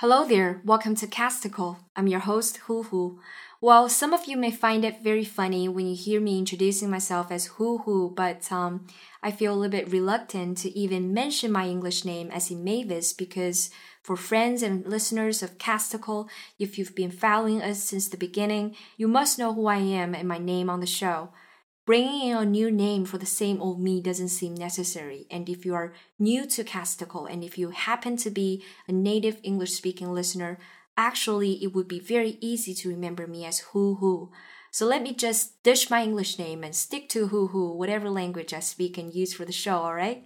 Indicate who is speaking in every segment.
Speaker 1: Hello there, welcome to Casticle. I'm your host, Hu Hu. Well, some of you may find it very funny when you hear me introducing myself as Hu Hu, but um, I feel a little bit reluctant to even mention my English name as Mavis because for friends and listeners of Casticle, if you've been following us since the beginning, you must know who I am and my name on the show. Bringing in a new name for the same old me doesn't seem necessary. And if you are new to Casticle and if you happen to be a native English speaking listener, actually it would be very easy to remember me as Hu Hu. So let me just dish my English name and stick to Hu Hu, whatever language I speak and use for the show, alright?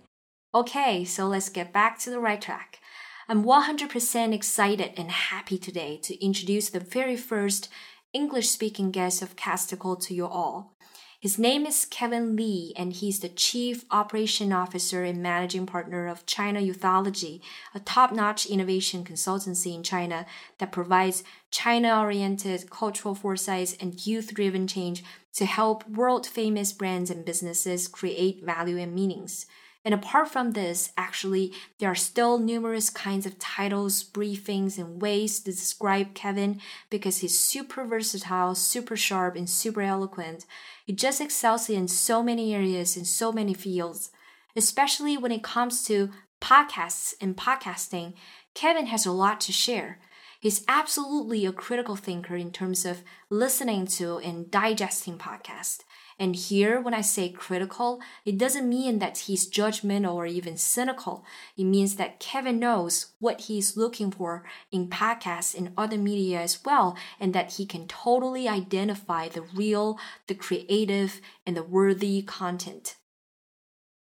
Speaker 1: Okay, so let's get back to the right track. I'm 100% excited and happy today to introduce the very first English speaking guest of Casticle to you all. His name is Kevin Lee, and he's the Chief Operation Officer and Managing Partner of China Youthology, a top notch innovation consultancy in China that provides China oriented cultural foresight and youth driven change to help world famous brands and businesses create value and meanings. And apart from this, actually, there are still numerous kinds of titles, briefings, and ways to describe Kevin because he's super versatile, super sharp, and super eloquent. He just excels in so many areas in so many fields, especially when it comes to podcasts and podcasting. Kevin has a lot to share. He's absolutely a critical thinker in terms of listening to and digesting podcasts. And here, when I say critical, it doesn't mean that he's judgmental or even cynical. It means that Kevin knows what he's looking for in podcasts and other media as well, and that he can totally identify the real, the creative, and the worthy content.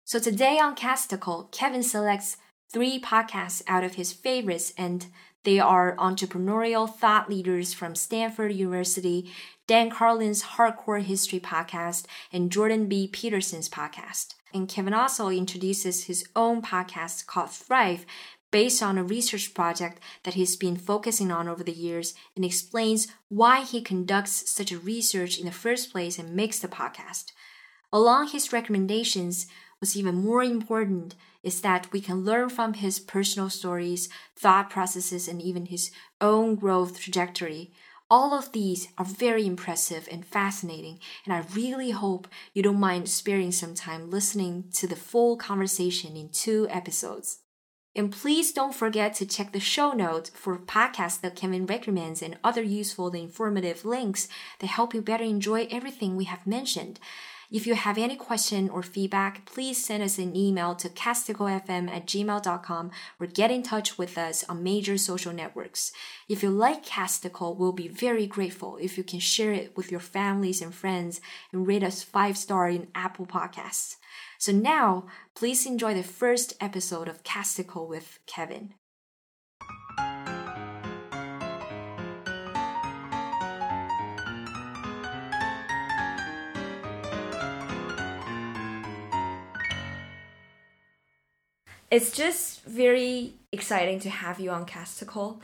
Speaker 1: So today on Casticle, Kevin selects three podcasts out of his favorites and they are entrepreneurial thought leaders from Stanford University, Dan Carlin's Hardcore History podcast, and Jordan B. Peterson's podcast. And Kevin also introduces his own podcast called Thrive, based on a research project that he's been focusing on over the years, and explains why he conducts such a research in the first place and makes the podcast. Along his recommendations, was even more important is that we can learn from his personal stories, thought processes, and even his own growth trajectory. All of these are very impressive and fascinating, and I really hope you don't mind sparing some time listening to the full conversation in two episodes. And please don't forget to check the show notes for podcasts that Kevin recommends and other useful and informative links that help you better enjoy everything we have mentioned. If you have any question or feedback, please send us an email to casticlefm at gmail.com or get in touch with us on major social networks. If you like Casticle, we'll be very grateful if you can share it with your families and friends and rate us five star in Apple Podcasts. So now, please enjoy the first episode of Casticle with Kevin. It's just very exciting to have you on Casticle,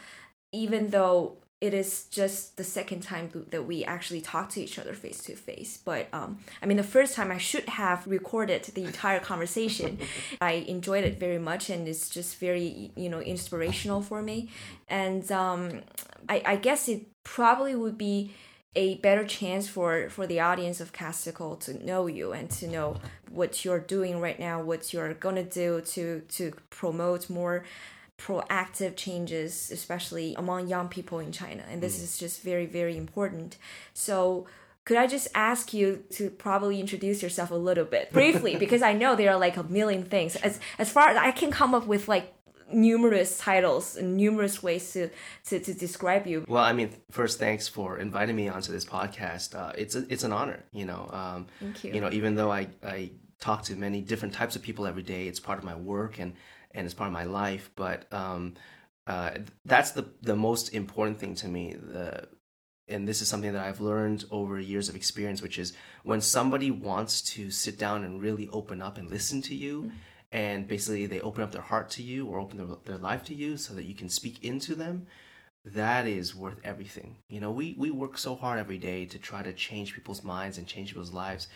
Speaker 1: even though it is just the second time that we actually talk to each other face to face. But um, I mean, the first time I should have recorded the entire conversation. I enjoyed it very much, and it's just very you know inspirational for me. And um, I, I guess it probably would be a better chance for for the audience of Casticle to know you and to know what you're doing right now, what you're gonna do to to promote more proactive changes, especially among young people in China. And this mm. is just very very important. So could I just ask you to probably introduce yourself a little bit briefly because I know there are like a million things. As as far as I can come up with like numerous titles and numerous ways to, to, to describe you.
Speaker 2: Well, I mean, first, thanks for inviting me onto this podcast. Uh, it's a, it's an honor, you know. Um,
Speaker 1: Thank you.
Speaker 2: You know, even though I, I talk to many different types of people every day, it's part of my work and, and it's part of my life. But um, uh, that's the, the most important thing to me. The, and this is something that I've learned over years of experience, which is when somebody wants to sit down and really open up and listen to you. Mm-hmm and basically they open up their heart to you or open their, their life to you so that you can speak into them that is worth everything. You know we we work so hard every day to try to change people's minds and change people's lives.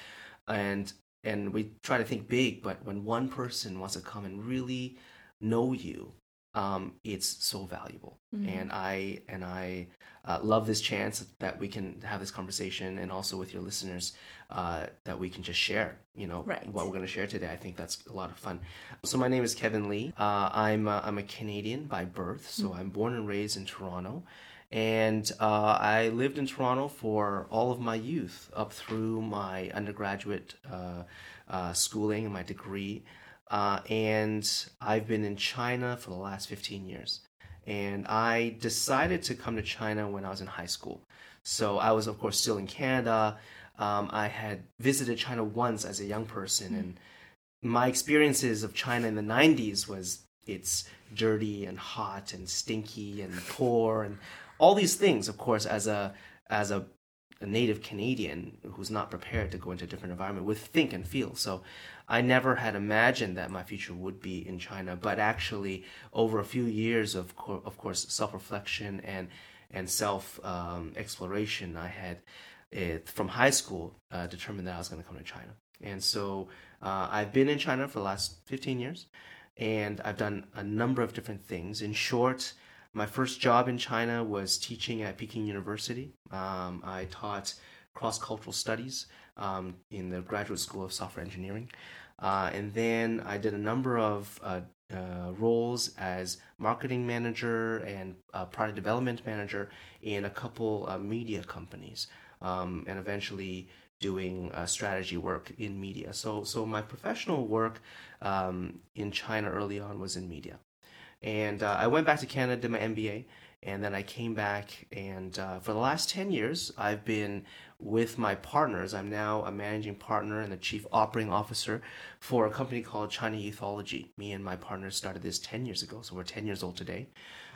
Speaker 2: And and we try to think big but when one person wants to come and really know you um, it's so valuable.
Speaker 1: Mm-hmm.
Speaker 2: And I and I uh, love this chance that we can have this conversation, and also with your listeners uh, that we can just share. You know
Speaker 1: Right.
Speaker 2: what we're going to share today. I think that's a lot of fun. So my name is Kevin Lee. Uh, I'm uh, I'm a Canadian by birth, so I'm born and raised in Toronto. And uh, I lived in Toronto for all of my youth, up through my undergraduate uh, uh, schooling and my degree. Uh, and I've been in China for the last 15 years. And I decided to come to China when I was in high school. So I was, of course, still in Canada. Um, I had visited China once as a young person, and my experiences of China in the 90s was it's dirty and hot and stinky and poor and all these things of course as a as a, a native Canadian who's not prepared to go into a different environment would think and feel so I never had imagined that my future would be in China but actually over a few years of co- of course self-reflection and and self um, exploration I had from high school uh, determined that I was going to come to China and so uh, I've been in China for the last 15 years, and I've done a number of different things. In short, my first job in China was teaching at Peking University. Um, I taught cross cultural studies um, in the Graduate School of Software Engineering. Uh, and then I did a number of uh, uh, roles as marketing manager and uh, product development manager in a couple media companies, um, and eventually doing uh, strategy work in media. So, so my professional work um, in China early on was in media, and uh, I went back to Canada, did my MBA, and then I came back. And uh, for the last ten years, I've been with my partners. I'm now a managing partner and the chief operating officer for a company called China Youthology. Me and my partners started this ten years ago, so we're ten years old today.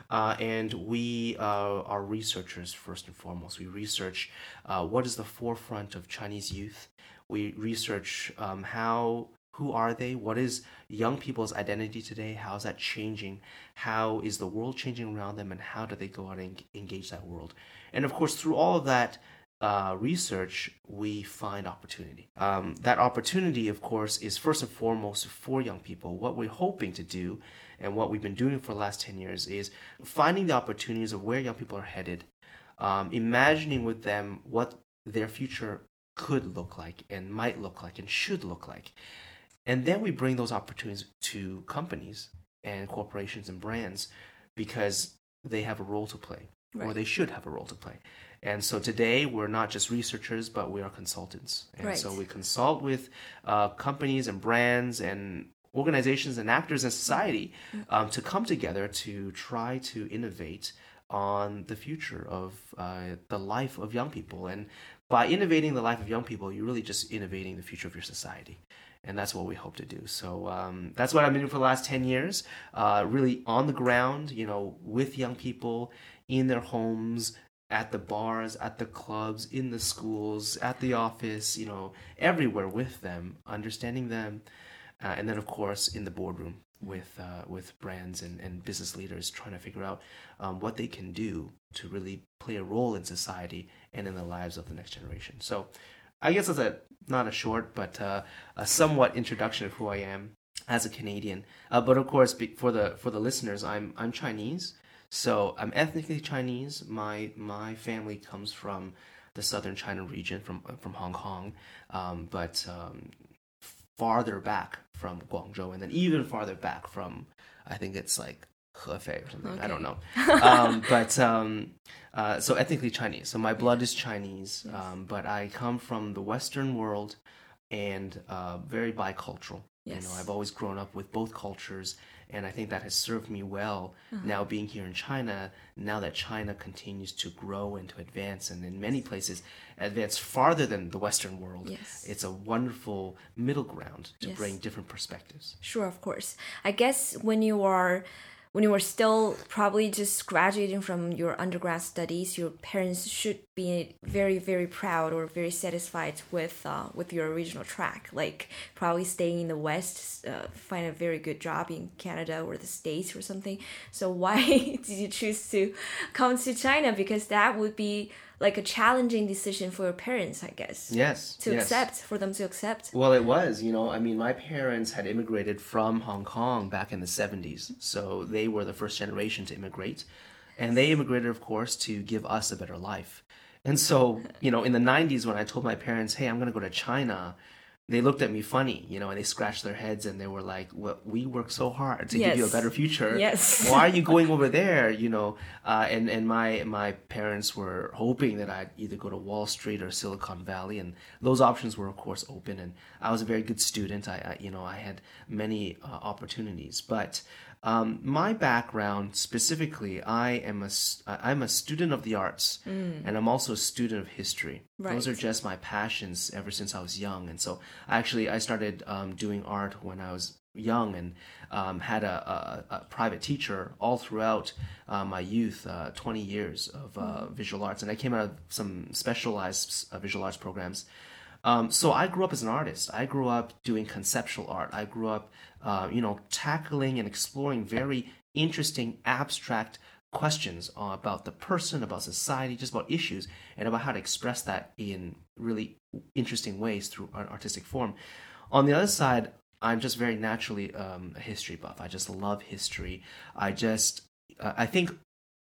Speaker 2: Uh, and we uh, are researchers first and foremost. We research uh, what is the forefront of Chinese youth. We research um, how, who are they? What is young people's identity today? How is that changing? How is the world changing around them? And how do they go out and engage that world? And of course, through all of that, uh, research, we find opportunity. Um, that opportunity, of course, is first and foremost for young people. What we're hoping to do and what we've been doing for the last 10 years is finding the opportunities of where young people are headed, um, imagining with them what their future could look like and might look like and should look like. And then we bring those opportunities to companies and corporations and brands because they have a role to play or they should have a role to play. And so today we're not just researchers, but we are consultants. And
Speaker 1: Right.
Speaker 2: so we consult with uh, companies and brands and organizations and actors in society um, to come together to try to innovate on the future of uh, the life of young people. And by innovating the life of young people, you're really just innovating the future of your society. And that's what we hope to do. So um, that's what I've been doing for the last 10 years, uh, really on the ground, you know, with young people in their homes, at the bars, at the clubs, in the schools, at the office, you know, everywhere with them, understanding them, uh, and then of course in the boardroom with uh, with brands and, and business leaders trying to figure out um, what they can do to really play a role in society and in the lives of the next generation. So, I guess that's a not a short but uh, a somewhat introduction of who I am as a Canadian. Uh, but of course, for the for the listeners, I'm I'm Chinese. So I'm ethnically Chinese. My my family comes from the southern China region, from from Hong Kong, um, but um, farther back from Guangzhou, and then even farther back from I think it's like Hefei or something. I don't know. um, but um, uh, so ethnically Chinese. So my blood is Chinese, um, but I come from the Western world and uh, very bicultural. You
Speaker 1: Yes.
Speaker 2: know, I've always grown up with both cultures, and I think that has served me well.
Speaker 1: Uh-huh.
Speaker 2: Now being here in China, now that China continues to grow and to advance, and in many places advance farther than the Western world,
Speaker 1: Yes.
Speaker 2: it's a wonderful middle ground to
Speaker 1: Yes.
Speaker 2: bring different perspectives.
Speaker 1: Sure, of course. I guess when you are when you were still probably just graduating from your undergrad studies, your parents should be very, very proud or very satisfied with uh, with your original track. Like probably staying in the West, uh, find a very good job in Canada or the States or something. So why did you choose to come to China? Because that would be like a challenging decision for your parents, I guess.
Speaker 2: Yes.
Speaker 1: To
Speaker 2: yes.
Speaker 1: accept, for them to accept.
Speaker 2: Well, it was. You know, I mean, my parents had immigrated from Hong Kong back in the 70s. So they were the first generation to immigrate. And they immigrated, of course, to give us a better life. And so, you know, in the 90s, when I told my parents, hey, I'm going to go to China, they looked at me funny, you know, and they scratched their heads and they were like, "Well, we work so hard to
Speaker 1: yes.
Speaker 2: give you a better future.
Speaker 1: Yes.
Speaker 2: Why are you going over there?" You know, uh, and and my my parents were hoping that I'd either go to Wall Street or Silicon Valley, and those options were of course open. And I was a very good student. I, I you know I had many uh, opportunities, but um, my background specifically, I am a I'm a student of the arts, mm. and I'm also a student of history. Right. Those are just my passions ever since I was young, and so actually I started um, doing art when I was young and um, had a, a, a, private teacher all throughout uh, my youth, uh, 20 years of uh, mm. visual arts, and I came out of some specialized uh, visual arts programs. Um, so I grew up as an artist. I grew up doing conceptual art. I grew up, uh, you know, tackling and exploring very interesting, abstract questions about the person, about society, just about issues, and about how to express that in really interesting ways through an artistic form. On the other side, I'm just very naturally um, a history buff. I just love history. I just, uh, I think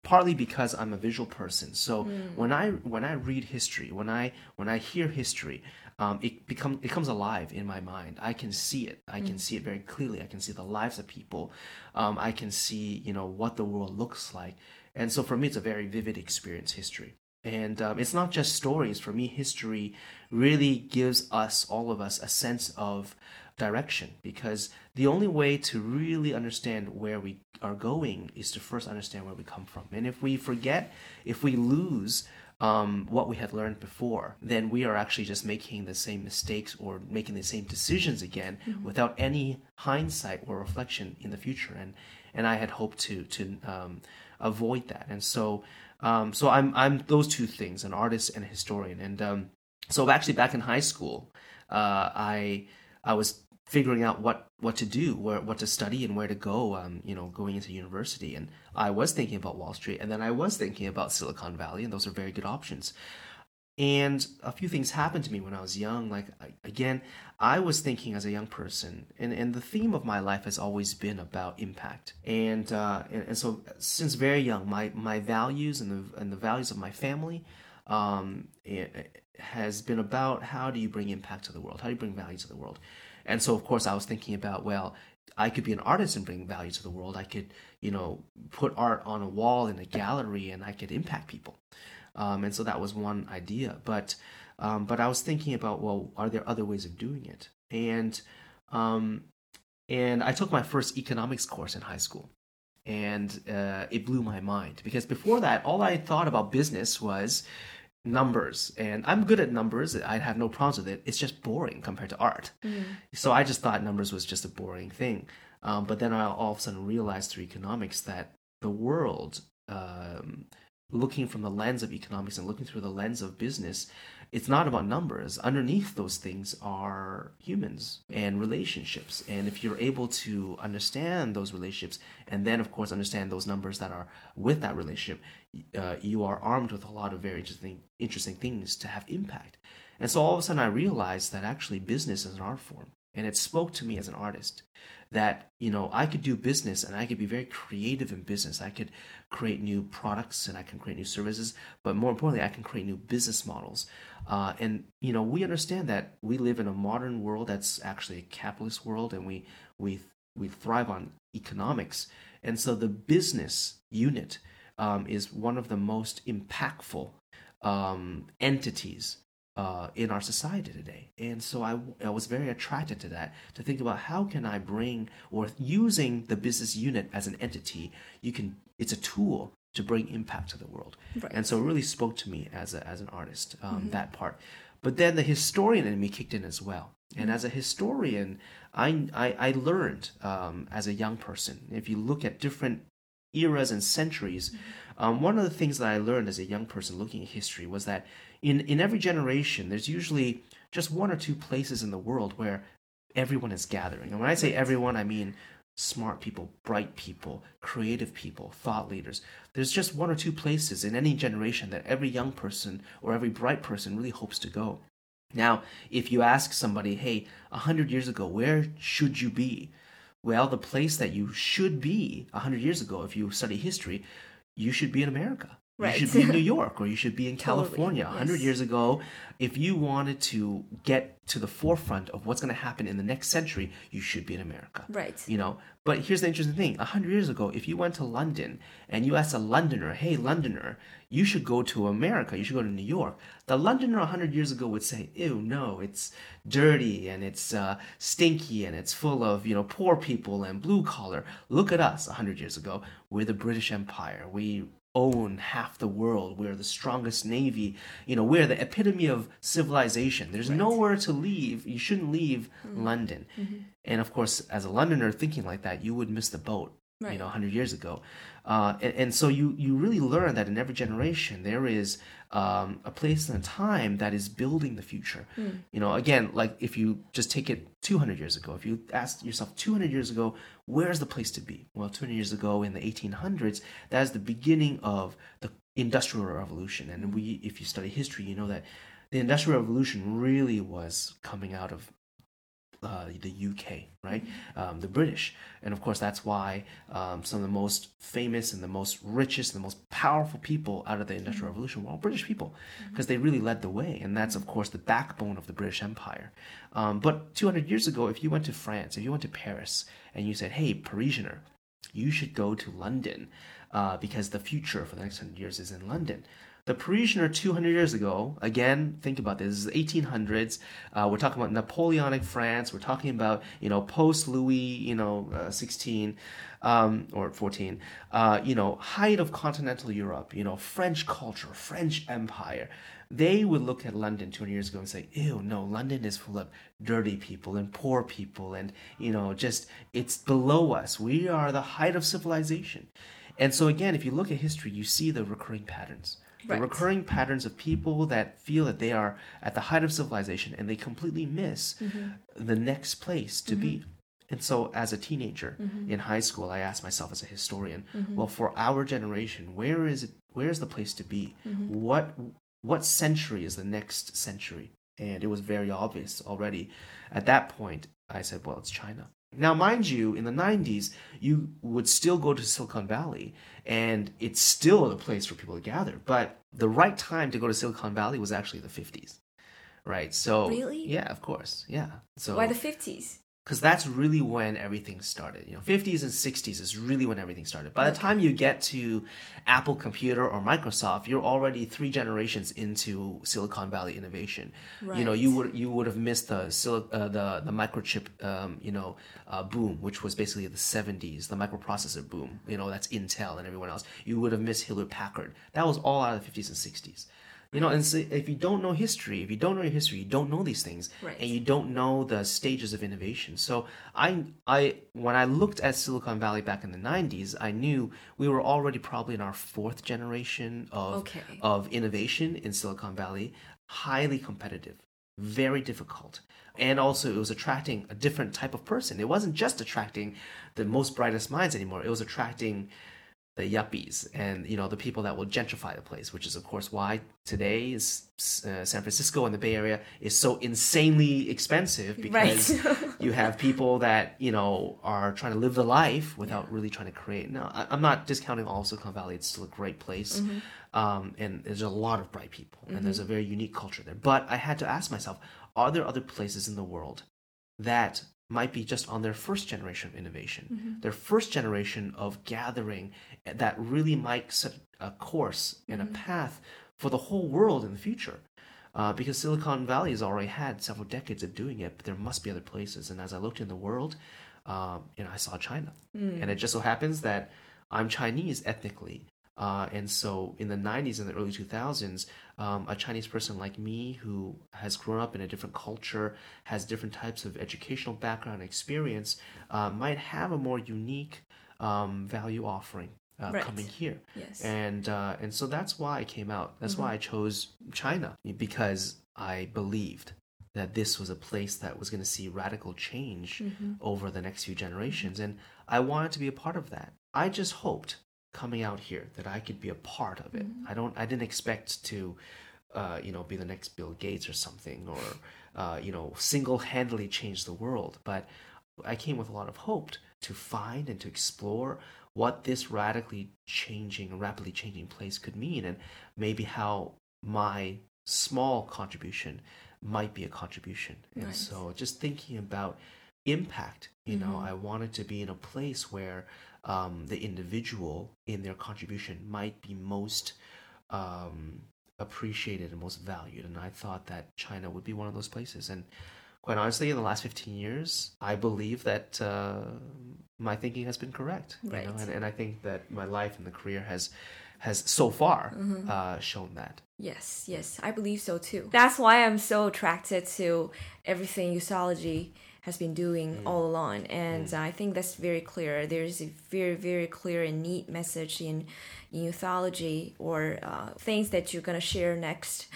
Speaker 2: partly because I'm a visual person. So mm. when I when I read history, when I when I hear history, um, it become it comes alive in my mind. I can see it. I can mm. see it very clearly. I can see the lives of people. Um, I can see you know what the world looks like. And so for me, it's a very vivid experience. History. And um, it's not just stories. For me, history really gives us, all of us, a sense of direction because the only way to really understand where we are going is to first understand where we come from. And if we forget, if we lose um, what we had learned before, then we are actually just making the same mistakes or making the same decisions again mm-hmm. without any hindsight or reflection in the future. And and I had hoped to to um, avoid that. And so um, so I'm I'm those two things, an artist and a historian. And um, so actually back in high school, uh, I I was figuring out what what to do, where what to study, and where to go. Um, you know, going into university, and I was thinking about Wall Street, and then I was thinking about Silicon Valley, and those are very good options. And a few things happened to me when I was young. Like again, I was thinking as a young person, and, and the theme of my life has always been about impact. And uh, and, and so since very young, my my values and the and the values of my family um, it, has been about how do you bring impact to the world? How do you bring value to the world? And so, of course, I was thinking about, well, I could be an artist and bring value to the world. I could, you know, put art on a wall in a gallery and I could impact people. Um, and so that was one idea. But, um, but I was thinking about, well, are there other ways of doing it? And, um, and I took my first economics course in high school. And uh, it blew my mind because before that, all I thought about business was, numbers and i'm good at numbers i have no problems with it it's just boring compared to art mm. so i just thought numbers was just a boring thing um, but then i all of a sudden realized through economics that the world um, looking from the lens of economics and looking through the lens of business it's not about numbers. Underneath those things are humans and relationships. And if you're able to understand those relationships and then, of course, understand those numbers that are with that relationship, uh, you are armed with a lot of very interesting, interesting things to have impact. And so all of a sudden, I realized that actually business is an art form. And it spoke to me as an artist that you know I could do business and I could be very creative in business. I could create new products and I can create new services, but more importantly, I can create new business models. Uh, and you know, we understand that we live in a modern world that's actually a capitalist world, and we we we thrive on economics. And so the business unit um, is one of the most impactful um, entities uh, in our society today. And so I, I was very attracted to that, to think about how can I bring, or using the business unit as an entity, you can, it's a tool to bring impact to the world. Right. And so it really spoke to me as, a, as an artist, um, mm-hmm. that part. But then the historian in me kicked in as well. And mm-hmm. as a historian, I, I, I learned um, as a young person, if you look at different eras and centuries, mm-hmm. um, one of the things that I learned as a young person looking at history was that in, in every generation, there's usually just one or two places in the world where everyone is gathering. And when I say everyone, I mean smart people, bright people, creative people, thought leaders. There's just one or two places in any generation that every young person or every bright person really hopes to go. Now, if you ask somebody, hey, a hundred years ago, where should you be? Well, the place that you should be a hundred years ago, if you study history, you should be in America. Right. You should be in New York or you should be in totally. California. A hundred yes. years ago, if you wanted to get to the forefront of what's going to happen in the next century, you should be in America.
Speaker 1: Right.
Speaker 2: You know, but here's the interesting thing: a hundred years ago, if you went to London and you asked a Londoner, "Hey, Londoner, you should go to America. You should go to New York," the Londoner a hundred years ago would say, "Ew, no, it's dirty and it's uh, stinky and it's full of you know poor people and blue collar." Look at us a hundred years ago. We're the British Empire. We own half the world. We're the strongest navy. You know, we're the epitome of civilization. There's right. nowhere to leave. You shouldn't leave mm-hmm. London. Mm-hmm. And of course, as a Londoner thinking like that, you would miss the boat. Right. You know, 100 years ago, uh, and, and, so you you really learn that in every generation there is um, a place and a time that is building the future. Mm. You know, again, like if you just take it 200 years ago, if you ask yourself 200 years ago, where's the place to be? Well, 200 years ago in the 1800s, that is the beginning of the Industrial Revolution. And we, if you study history, you know that the Industrial Revolution really was coming out of uh, the UK, right? Um, the British. And of course, that's why um, some of the most famous and the most richest and the most powerful people out of the Industrial mm-hmm. Revolution were all British people because mm-hmm. they really led the way. And that's, of course, the backbone of the British Empire. Um, but 200 years ago, if you went to France, if you went to Paris, and you said, hey, Parisianer, you should go to London uh, because the future for the next 100 years is in London. The Parisian 200 years ago, again, think about this, this is 1800s. Uh, we're talking about Napoleonic France. We're talking about, you know, post Louis, you know, uh, 16 um, or 14, uh, you know, height of continental Europe, you know, French culture, French empire. They would look at London 200 years ago and say, ew, no, London is full of dirty people and poor people and, you know, just, it's below us. We are the height of civilization. And so, again, if you look at history, you see the recurring patterns right. the recurring patterns of people that feel that they are at the height of civilization and they completely miss mm-hmm. the next place to mm-hmm. be. And so, as a teenager mm-hmm. in high school, I asked myself as a historian, mm-hmm. well, for our generation, where is it? Where is the place to be? Mm-hmm. What what century is the next century? And it was very obvious already. At that point, I said, well, it's China. Now, mind you, in the 90s, you would still go to Silicon Valley, and it's still a place for people to gather. But the right time to go to Silicon Valley was actually the 50s, right? So,
Speaker 1: really?
Speaker 2: Yeah, of course. Yeah. So,
Speaker 1: why the 50s?
Speaker 2: Because that's really when everything started. You know, 50s and 60s is really when everything started. By the time you get to Apple Computer or Microsoft, you're already three generations into Silicon Valley innovation. Right. You know, you would you would have missed the uh, the the microchip um, you know uh, boom, which was basically the 70s, the microprocessor boom. You know, that's Intel and everyone else. You would have missed Hewlett Packard. That was all out of the 50s and 60s. You know, and so if you don't know history, if you don't know your history, you don't know these things,
Speaker 1: right.
Speaker 2: and you don't know the stages of innovation. So I, I, when I looked at Silicon Valley back in the '90s, I knew we were already probably in our fourth generation of
Speaker 1: okay.
Speaker 2: of innovation in Silicon Valley, highly competitive, very difficult and also it was attracting a different type of person. It wasn't just attracting the most brightest minds anymore. It was attracting the yuppies and you know the people that will gentrify the place which is of course why today is uh, San Francisco and the Bay Area is so insanely expensive because right. you have people that you know are trying to live the life without yeah. really trying to create now I, am not discounting all of Silicon Valley it's still a great place mm-hmm. um, and there's a lot of bright people mm-hmm. and there's mm-hmm. a very unique culture there but I had to ask myself are there other places in the world that might be just on their first generation of innovation, mm-hmm. their first generation of gathering that really might set a course and mm-hmm. a path for the whole world in the future. Uh, because Silicon Valley has already had several decades of doing it, but there must be other places. And as I looked in the world, um, you know, I saw China, mm. and it just so happens that I'm Chinese ethnically, uh, and so in the 90s and the early 2000s, um, a Chinese person like me who has grown up in a different culture, has different types of educational background and experience, uh, might have a more unique um, value offering. Uh, right. coming here,
Speaker 1: yes,
Speaker 2: and uh, and so that's why I came out. That's mm-hmm. why I chose China because I believed that this was a place that was going to see radical change over the next few generations. And I wanted to be a part of that. I just hoped coming out here that I could be a part of it. I don't, I didn't expect to, uh, you know, be the next Bill Gates or something or, uh, you know, single handedly change the world. But I came with a lot of hope to find and to explore what this radically changing, rapidly changing place could mean, and maybe how my small contribution might be a contribution. And so, just thinking about impact, you know,
Speaker 1: Mhm.
Speaker 2: I wanted to be in a place where um, the individual in their contribution might be most um, appreciated and most valued. And I thought that China would be one of those places. And quite honestly, in the last 15 years, I believe that uh, my thinking has been correct. You know?
Speaker 1: Right.
Speaker 2: and, and I think that my life and the career has has so far
Speaker 1: Mm-hmm.
Speaker 2: uh, shown that.
Speaker 1: Yes, yes, I believe so too. That's why I'm so attracted to everything Youthology has been doing all along, and I think that's very clear. There's a very, very clear and neat message in, in or uh, things that you're gonna share next.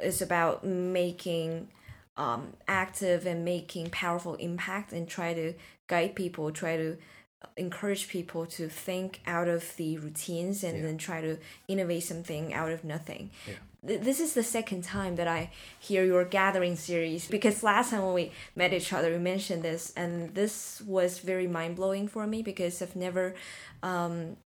Speaker 1: Is about making um, active and making powerful impact and try to guide people, try to encourage people to think out of the routines and
Speaker 2: Yeah.
Speaker 1: then try to innovate something out of nothing.
Speaker 2: Yeah.
Speaker 1: This is the second time that I hear your gathering series because last time when we met each other, we mentioned this, and this was very mind blowing for me because I've never um,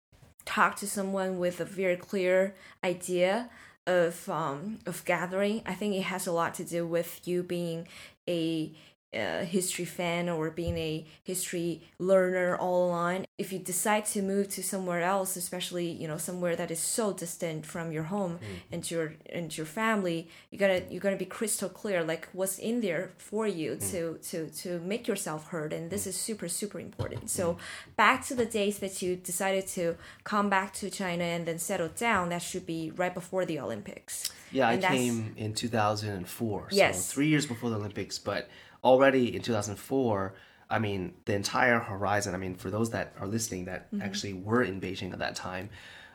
Speaker 1: talked to someone with a very clear idea of um, of gathering. I think it has a lot to do with you being a uh, history fan or being a history learner all along. If you decide to move to somewhere else, especially you know somewhere that is so distant from your home hmm. and your and your family, you gotta you gotta be crystal clear like what's in there for you hmm. to to to make yourself heard, and this hmm. is super super important. So back to the days that you decided to come back to China and then settle down, that should be right before the Olympics.
Speaker 2: Yeah, I
Speaker 1: And that's-
Speaker 2: came in 2004.
Speaker 1: Yes.
Speaker 2: So three years before the Olympics, but already in 2004, I mean, the entire horizon, I mean, for those that are listening that
Speaker 1: Mm-hmm.
Speaker 2: actually were in Beijing at that time,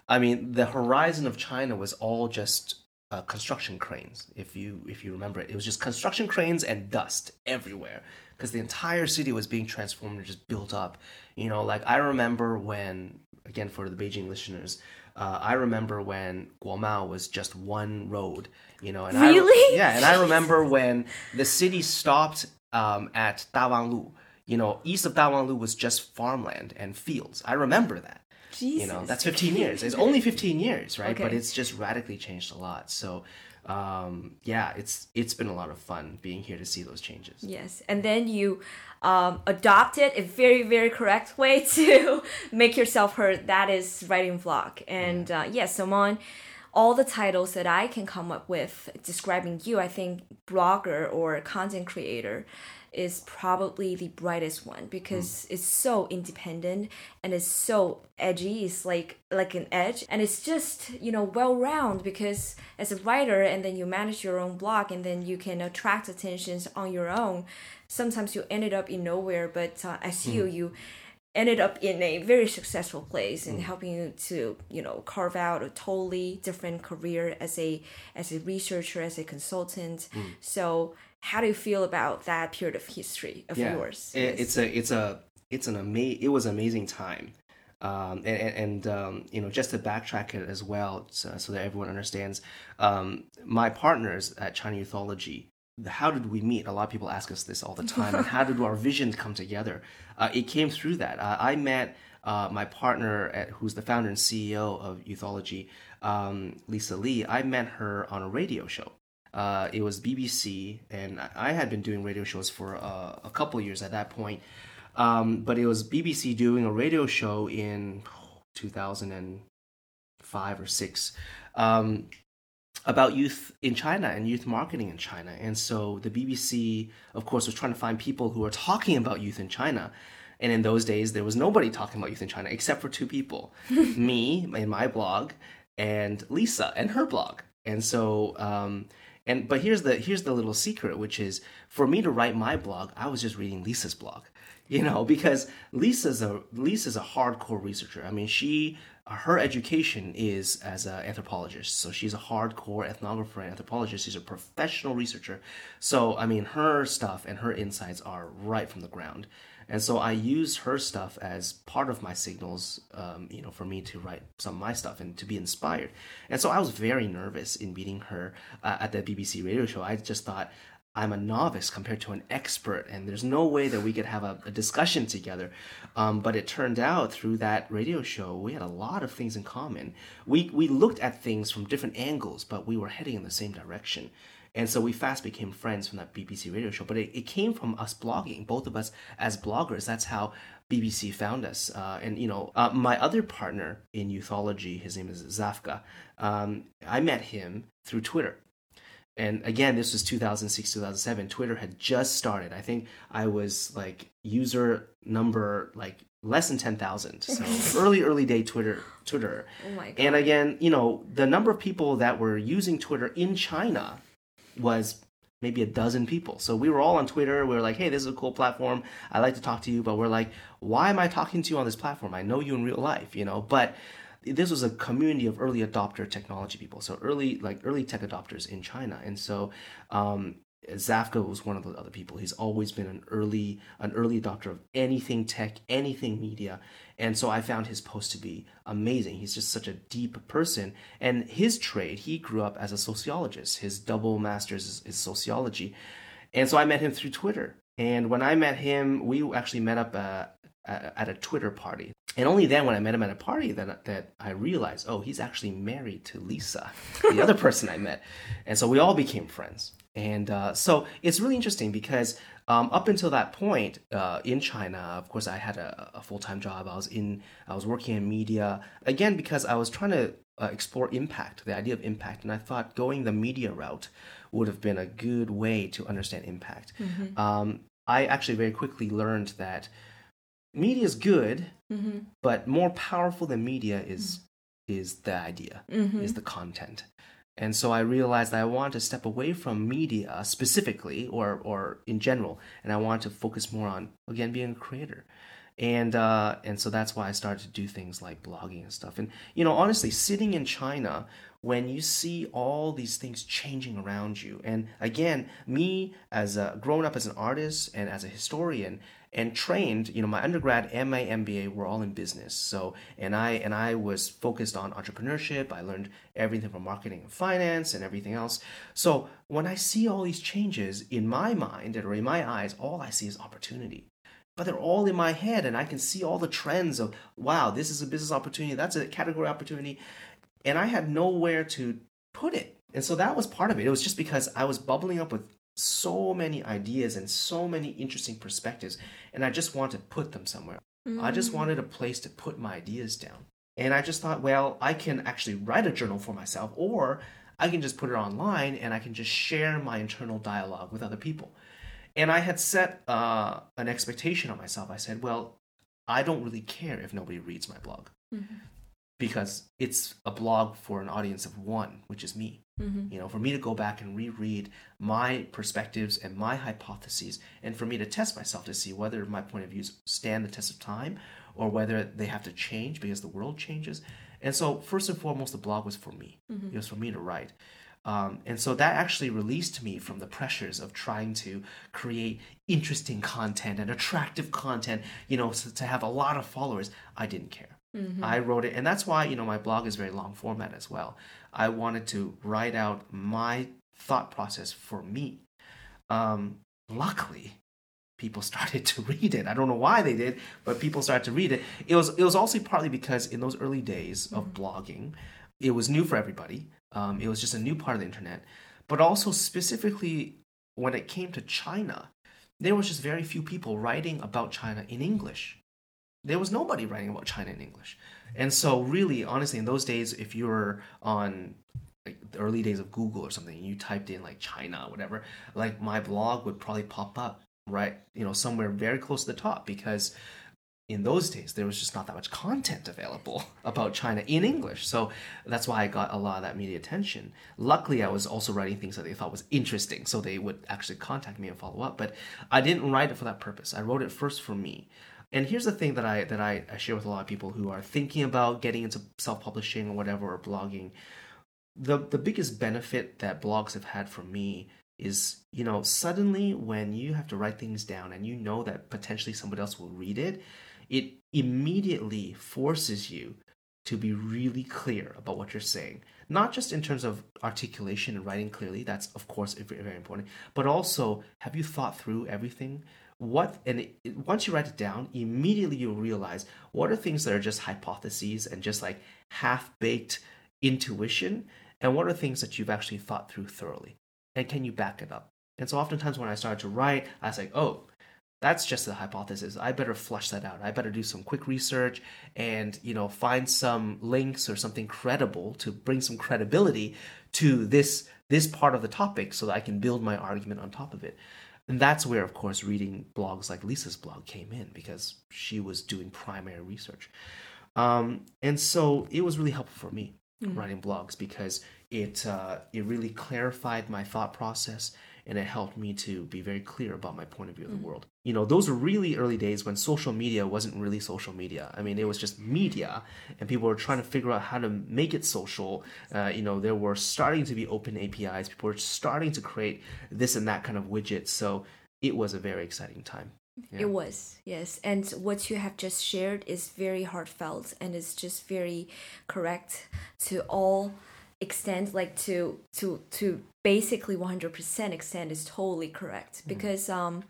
Speaker 2: I mean, the horizon of China was all just uh, construction cranes. If you if you remember it, it was just construction cranes and dust everywhere because the entire city was being transformed and just built up. You know, like I remember when, again, for the Beijing listeners, uh, I remember when Guomao was just one road. You know, and I,
Speaker 1: Really?
Speaker 2: yeah, and I remember when the city stopped um, at Dawanglu. You know, east of Dawanglu was just farmland and fields. I remember that.
Speaker 1: Jesus.
Speaker 2: You know, that's 15 years. It's only 15 years, right? But it's just radically changed a lot. So, um, yeah, it's it's been a lot of fun being here to see those changes.
Speaker 1: Yes, and then you um, adopted a very, very correct way to make yourself heard. That is writing vlog. And uh, yes, among all the titles that I can come up with describing you, I think blogger or content creator is probably the brightest one because it's so independent and it's so edgy. It's like like an edge and it's just you know well round because as a writer and then you manage your own blog and then you can attract attentions on your own. Sometimes you ended up in nowhere but uh, as you you ended up in a very successful place and helping you to you know carve out a totally different career as a as a researcher as a consultant. So how do you feel about that period of history of yours?
Speaker 2: It, it's a it's a it's an ama- it was an amazing time. Um, and and, and um, you know just to backtrack it as well so, so that everyone understands um, my partners at China Youthology how did we meet? A lot of people ask us this all the time. And how did our visions come together uh, it came through that. Uh, I met uh, my partner at, who's the founder and CEO of Youthology um, Lisa Lee. I met her on a radio show. Uh, it was BBC, and I- had been doing radio shows for uh, a couple years at that point. Um, but it was BBC doing a radio show in 2005 or six. Um, about youth in China and youth marketing in China. And so the BBC, of course, was trying to find people who are talking about youth in China. And in those days, there was nobody talking about youth in China except for two people me in my blog and Lisa and her blog. And so, um, and but here's the here's the little secret, which is for me to write my blog, I was just reading Lisa's blog, you know, because Lisa's a Lisa's a hardcore researcher. I mean, she her education is as an anthropologist. So she's a hardcore ethnographer and anthropologist. She's a professional researcher. So, I mean, her stuff and her insights are right from the ground. And so I used her stuff as part of my signals, um, you know, for me to write some of my stuff and to be inspired. And so I was very nervous in meeting her uh, at the BBC radio show. I just thought, I'm a novice compared to an expert, and there's no way that we could have a, a discussion together. Um, but it turned out through that radio show, we had a lot of things in common. We we looked at things from different angles, but we were heading in the same direction. And so we fast became friends from that BBC radio show. But it, it came from us blogging, both of us as bloggers. That's how BBC found us. Uh, and, you know, uh, my other partner in youthology, his name is Zafka, um, I met him through Twitter. And again, this was 2006, 2007. Twitter had just started. I think I was like user number like less than 10,000. So early, early day Twitter, Twitter.
Speaker 1: Oh my God.
Speaker 2: And again, you know, the number of people that were using Twitter in China was maybe a dozen people. So we were all on Twitter. We were like, hey, this is a cool platform. I like to talk to you. But we're like, why am I talking to you on this platform? I know you in real life, you know? But this was a community of early adopter technology people. So early, like early tech adopters in China. And so, um, Zafka was one of the other people. He's always been an early an early adopter of anything tech, anything media, and so I found his post to be amazing. He's just such a deep person, and his trade. He grew up as a sociologist. His double masters is, is sociology, and so I met him through Twitter. And when I met him, we actually met up uh, at a Twitter party. And only then, when I met him at a party, that that I realized, oh, he's actually married to Lisa, the other person I met, and so we all became friends. And uh, so it's really interesting because um, up until that point uh, in China, of course, I had a, a full time job. I was in, I was working in media again because I was trying to uh, explore impact, the idea of impact, and I thought going the media route would have been a good way to understand impact. Mm-hmm. Um, I actually very quickly learned that media is good, mm-hmm. but more powerful than media is mm-hmm. is the idea, mm-hmm. is the content. And so I realized that I want to step away from media specifically or, or in general, and I want to focus more on, again, being a creator. And, uh, and so that's why I started to do things like blogging and stuff. And, you know, honestly, sitting in China, when you see all these things changing around you, and again, me as a grown up as an artist and as a historian, and trained you know my undergrad and my mba were all in business. So and i and i was focused on entrepreneurship. I learned everything from marketing and finance and everything else. So when i see all these changes in my mind or in my eyes all i see is opportunity. But they're all in my head and i can see all the trends of wow this is a business opportunity. That's a category opportunity. And i had nowhere to put it. And so that was part of it. It was just because i was bubbling up with so many ideas and so many interesting perspectives, and I just wanted to put them somewhere. Mm. I just mm. wanted a place to put my ideas down. And I just thought, well, I can actually write a journal for myself, or I can just put it online and I can just share my internal dialogue with other people. And I had set uh, an expectation on myself. I said, well, I don't really care if nobody reads my blog. Mm-hmm because it's a blog for an audience of one, which is me. Mm-hmm. You know, for me to go back and reread my perspectives and my hypotheses, and for me to test myself to see whether my point of views stand the test of time or whether they have to change because the world changes. And so, first and foremost, the blog was for me. Mm-hmm. It was for me to write. Um, and so that actually released me from the pressures of trying to create interesting content and attractive content, you know, so to have a lot of followers. I didn't care. Mm-hmm. I wrote it, and that's why you know my blog is very long format as well. I wanted to write out my thought process for me. Um, luckily, people started to read it. I don't know why they did, but people started to read it. It was it was also partly because in those early days mm-hmm. of blogging, it was new for everybody. Um, it was just a new part of the internet, but also specifically when it came to China, there was just very few people writing about China in English there was nobody writing about China in English. And so, really, honestly, in those days, if you were on like the early days of Google or something, you typed in like China, or whatever, like my blog would probably pop up, right? You know, somewhere very close to the top because in those days there was just not that much content available about China in English. So that's why I got a lot of that media attention. Luckily, I was also writing things that they thought was interesting, so they would actually contact me and follow up. But I didn't write it for that purpose. I wrote it first for me. And here's the thing that I that I, I share with a lot of people who are thinking about getting into self-publishing or whatever or blogging. The the biggest benefit that blogs have had for me is you know suddenly when you have to write things down and you know that potentially somebody else will read it, it immediately forces you to be really clear about what you're saying not just in terms of articulation and writing clearly that's of course very, very important but also have you thought through everything what and it, once you write it down immediately you'll realize what are things that are just hypotheses and just like half baked intuition and what are things that you've actually thought through thoroughly and can you back it up? And so oftentimes when i started to write i was like oh that's just a hypothesis. I better flush that out. I better do some quick research and you know find some links or something credible to bring some credibility to this this part of the topic so that i can build my argument on top of it and that's where of course reading blogs like lisa's blog came in because she was doing primary research um, and so it was really helpful for me mm-hmm. writing blogs because it uh, it really clarified my thought process and it helped me to be very clear about my point of view of the mm-hmm. world. You know, those were really early days when social media wasn't really social media. I mean, it was just media, and people were trying to figure out how to make it social. Uh, you know, there were starting to be open APIs. People were starting to create this and that kind of widgets. So it was a very exciting time.
Speaker 1: Yeah. It was, yes. And what you have just shared is very heartfelt and it's just very correct to all extent like to to to basically 100% extent is totally correct mm-hmm. because um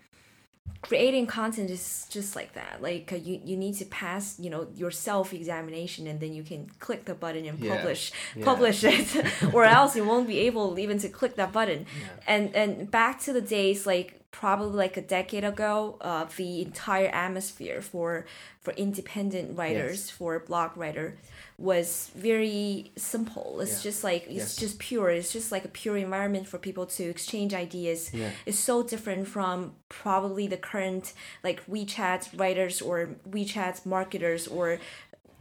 Speaker 1: creating content is just like that like uh, you you need to pass you know your self examination and then you can click the button and yeah. publish yeah. publish it or else you won't be able even to click that button yeah. and and back to the days like probably like a decade ago uh, the entire atmosphere for for independent writers yes. for blog writer was very simple. It's yeah. just like it's yes. just pure. It's just like a pure environment for people to exchange ideas. Yeah. It's so different from probably the current like WeChat writers or WeChat marketers or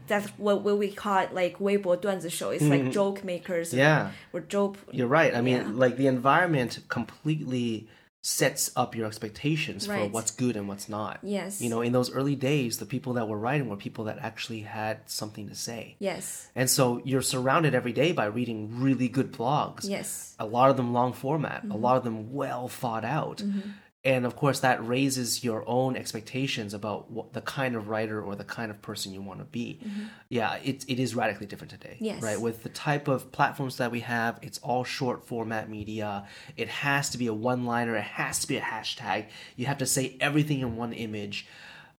Speaker 1: that's what, what we call it, like Weibo 段子 show. It's like mm-hmm. joke makers.
Speaker 2: Yeah.
Speaker 1: Or, or joke.
Speaker 2: You're right. I mean, yeah. like the environment completely sets up your expectations right. for what's good and what's not.
Speaker 1: Yes.
Speaker 2: You know, in those early days, the people that were writing were people that actually had something to say.
Speaker 1: Yes.
Speaker 2: And so you're surrounded every day by reading really good blogs.
Speaker 1: Yes.
Speaker 2: A lot of them long format, mm-hmm. a lot of them well thought out. Mm-hmm and of course that raises your own expectations about what the kind of writer or the kind of person you want to be. Mm-hmm. yeah it, it is radically different today
Speaker 1: yes.
Speaker 2: right? With the type of platforms that we have it's all short format media. It has to be a one liner it has to be a hashtag. You have to say everything in one image.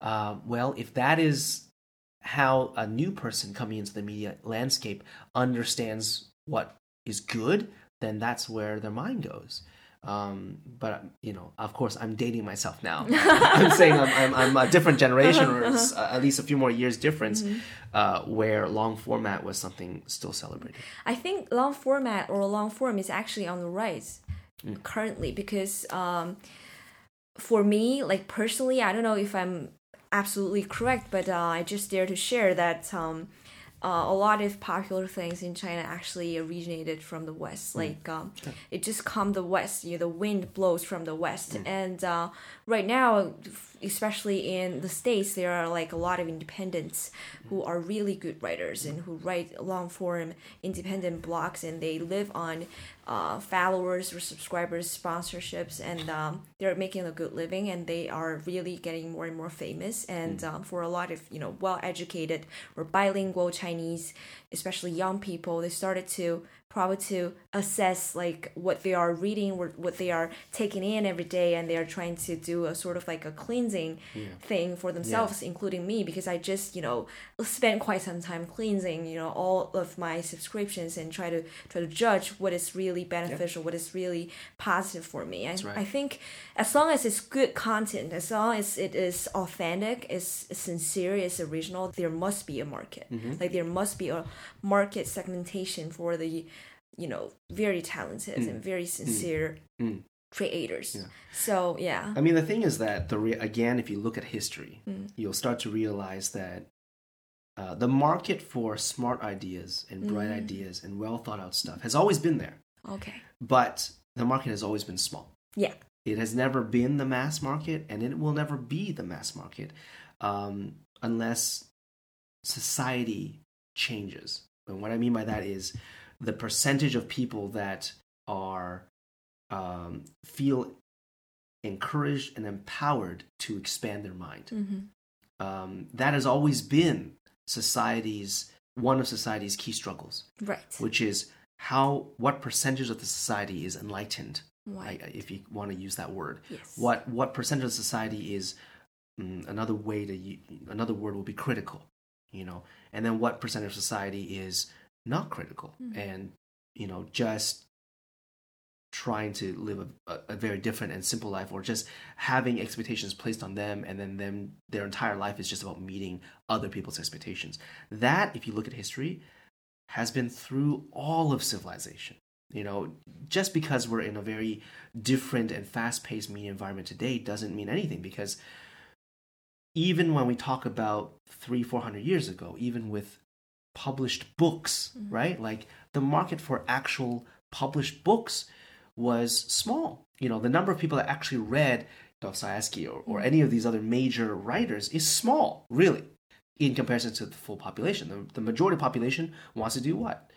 Speaker 2: Uh, well if that is how a new person coming into the media landscape understands what is good then that's where their mind goes um, but you know, of course, I'm dating myself now. I'm saying I'm, I'm, I'm, a different generation, or uh, at least a few more years difference, mm-hmm. uh, where long format was something still celebrated.
Speaker 1: I think long format or long form is actually on the rise mm. currently because um, for me, like personally, I don't know if I'm absolutely correct, but uh, I just dare to share that. Um, uh, a lot of popular things in China actually originated from the west. Mm. Like um, it just come the west. You know, the wind blows from the west, mm. and uh, right now, especially in the states, there are like a lot of independents who are really good writers and who write long form independent blogs, and they live on uh, followers or subscribers, sponsorships, and um, they're making a good living, and they are really getting more and more famous. And mm. um, for a lot of you know well educated or bilingual Chinese, especially young people, they started to probably to assess like what they are reading what they are taking in every day and they are trying to do a sort of like a cleansing yeah. thing for themselves yeah. including me because i just you know spent quite some time cleansing you know all of my subscriptions and try to try to judge what is really beneficial yeah. what is really positive for me I, right. I think as long as it's good content as long as it is authentic is sincere is original there must be a market mm-hmm. like there must be a market segmentation for the you know very talented mm. and very mm. sincere mm. creators yeah. so yeah
Speaker 2: i mean the thing is that the re- again if you look at history mm. you'll start to realize that uh, the market for smart ideas and bright mm. ideas and well thought out stuff has always been there
Speaker 1: okay
Speaker 2: but the market has always been small
Speaker 1: yeah
Speaker 2: it has never been the mass market and it will never be the mass market um, unless society changes. And what I mean by that is the percentage of people that are um, feel encouraged and empowered to expand their mind.
Speaker 1: Mm-hmm.
Speaker 2: Um, that has always been society's one of society's key struggles,
Speaker 1: Right.
Speaker 2: which is how what percentage of the society is enlightened,
Speaker 1: Right.
Speaker 2: I, if you want to use that word.
Speaker 1: yes.
Speaker 2: What what percentage of society is mm, another way to another word will be critical, you know, and then what percentage of society is not critical.
Speaker 1: Mhm.
Speaker 2: and you know just trying to live a, a, a very different and simple life or just having expectations placed on them and then them their entire life is just about meeting other people's expectations. That if you look at history has been through all of civilization. You know just because we're in a very different and fast-paced media environment today doesn't mean anything because even when we talk about three four hundred years ago even with published books
Speaker 1: Mhm.
Speaker 2: right? Like the market for actual published books was small. You know the number of people that actually read dostoevsky or, or any of these other major writers is small really in comparison to the full population. The, the majority of population wants to do what?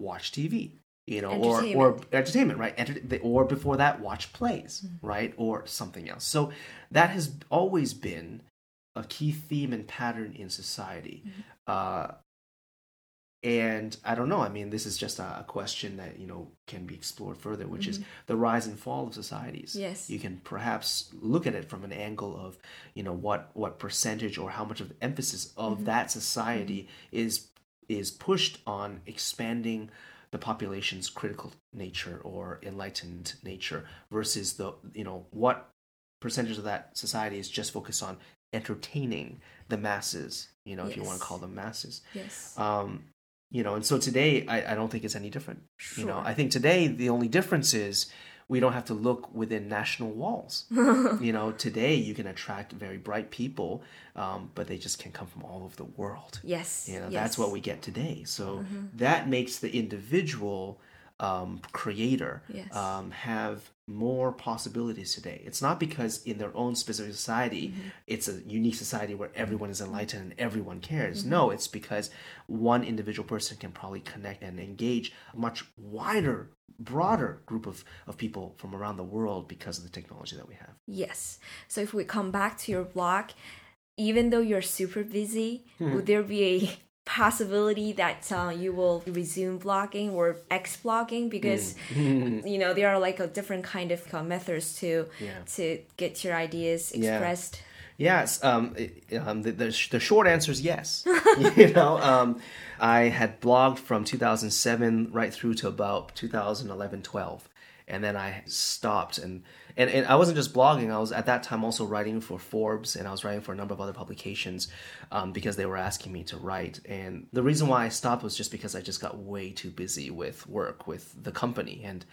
Speaker 2: Watch tv you know or or entertainment right? Enter- or before that watch plays right? Or something else. So that has always been a key theme and pattern in society. Uh, and i don't know i mean this is just a, question that you know can be explored further which is mm-hmm. the rise and fall of societies.
Speaker 1: Yes.
Speaker 2: you can perhaps look at it from an angle of you know what what percentage or how much of the emphasis of mm-hmm. that society mm-hmm. is is pushed on expanding the population's critical nature or enlightened nature versus the you know what percentage of that society is just focused on entertaining the masses you know if you want to call them masses.
Speaker 1: Yes.
Speaker 2: um you know and so today I, I don't think it's any different sure. you know i think today the only difference is we don't have to look within national walls you know today you can attract very bright people um, but they just can come from all over the world
Speaker 1: yes.
Speaker 2: you know
Speaker 1: yes.
Speaker 2: that's what we get today so
Speaker 1: Mhm.
Speaker 2: that makes the individual um, creator
Speaker 1: Yes.
Speaker 2: um, have more possibilities today it's not because in their own specific society
Speaker 1: Mm-hmm.
Speaker 2: it's a unique society where everyone is enlightened and everyone cares
Speaker 1: Mm-hmm.
Speaker 2: no it's because one individual person can probably connect and engage a much wider broader group of, of people from around the world because of the technology that we have
Speaker 1: Yes. So if we come back to your blog, even though you're super busy,
Speaker 2: Hmm.
Speaker 1: would there be a possibility that uh, you will resume blogging or X blogging because you know there are like a different kind of uh, methods to
Speaker 2: Yeah.
Speaker 1: to get your ideas
Speaker 2: Yeah.
Speaker 1: expressed.
Speaker 2: Yes, um, it- um, the, the, sh- the short answer is yes. you know, um, I had blogged from 2007 right through to about 2011, 12. And then I stopped, and, and, and I wasn't just blogging. I was at that time also writing for Forbes, and I was writing for a number of other publications um, because they were asking me to write. And the reason why I stopped was just because I just got way too busy with work with the company, and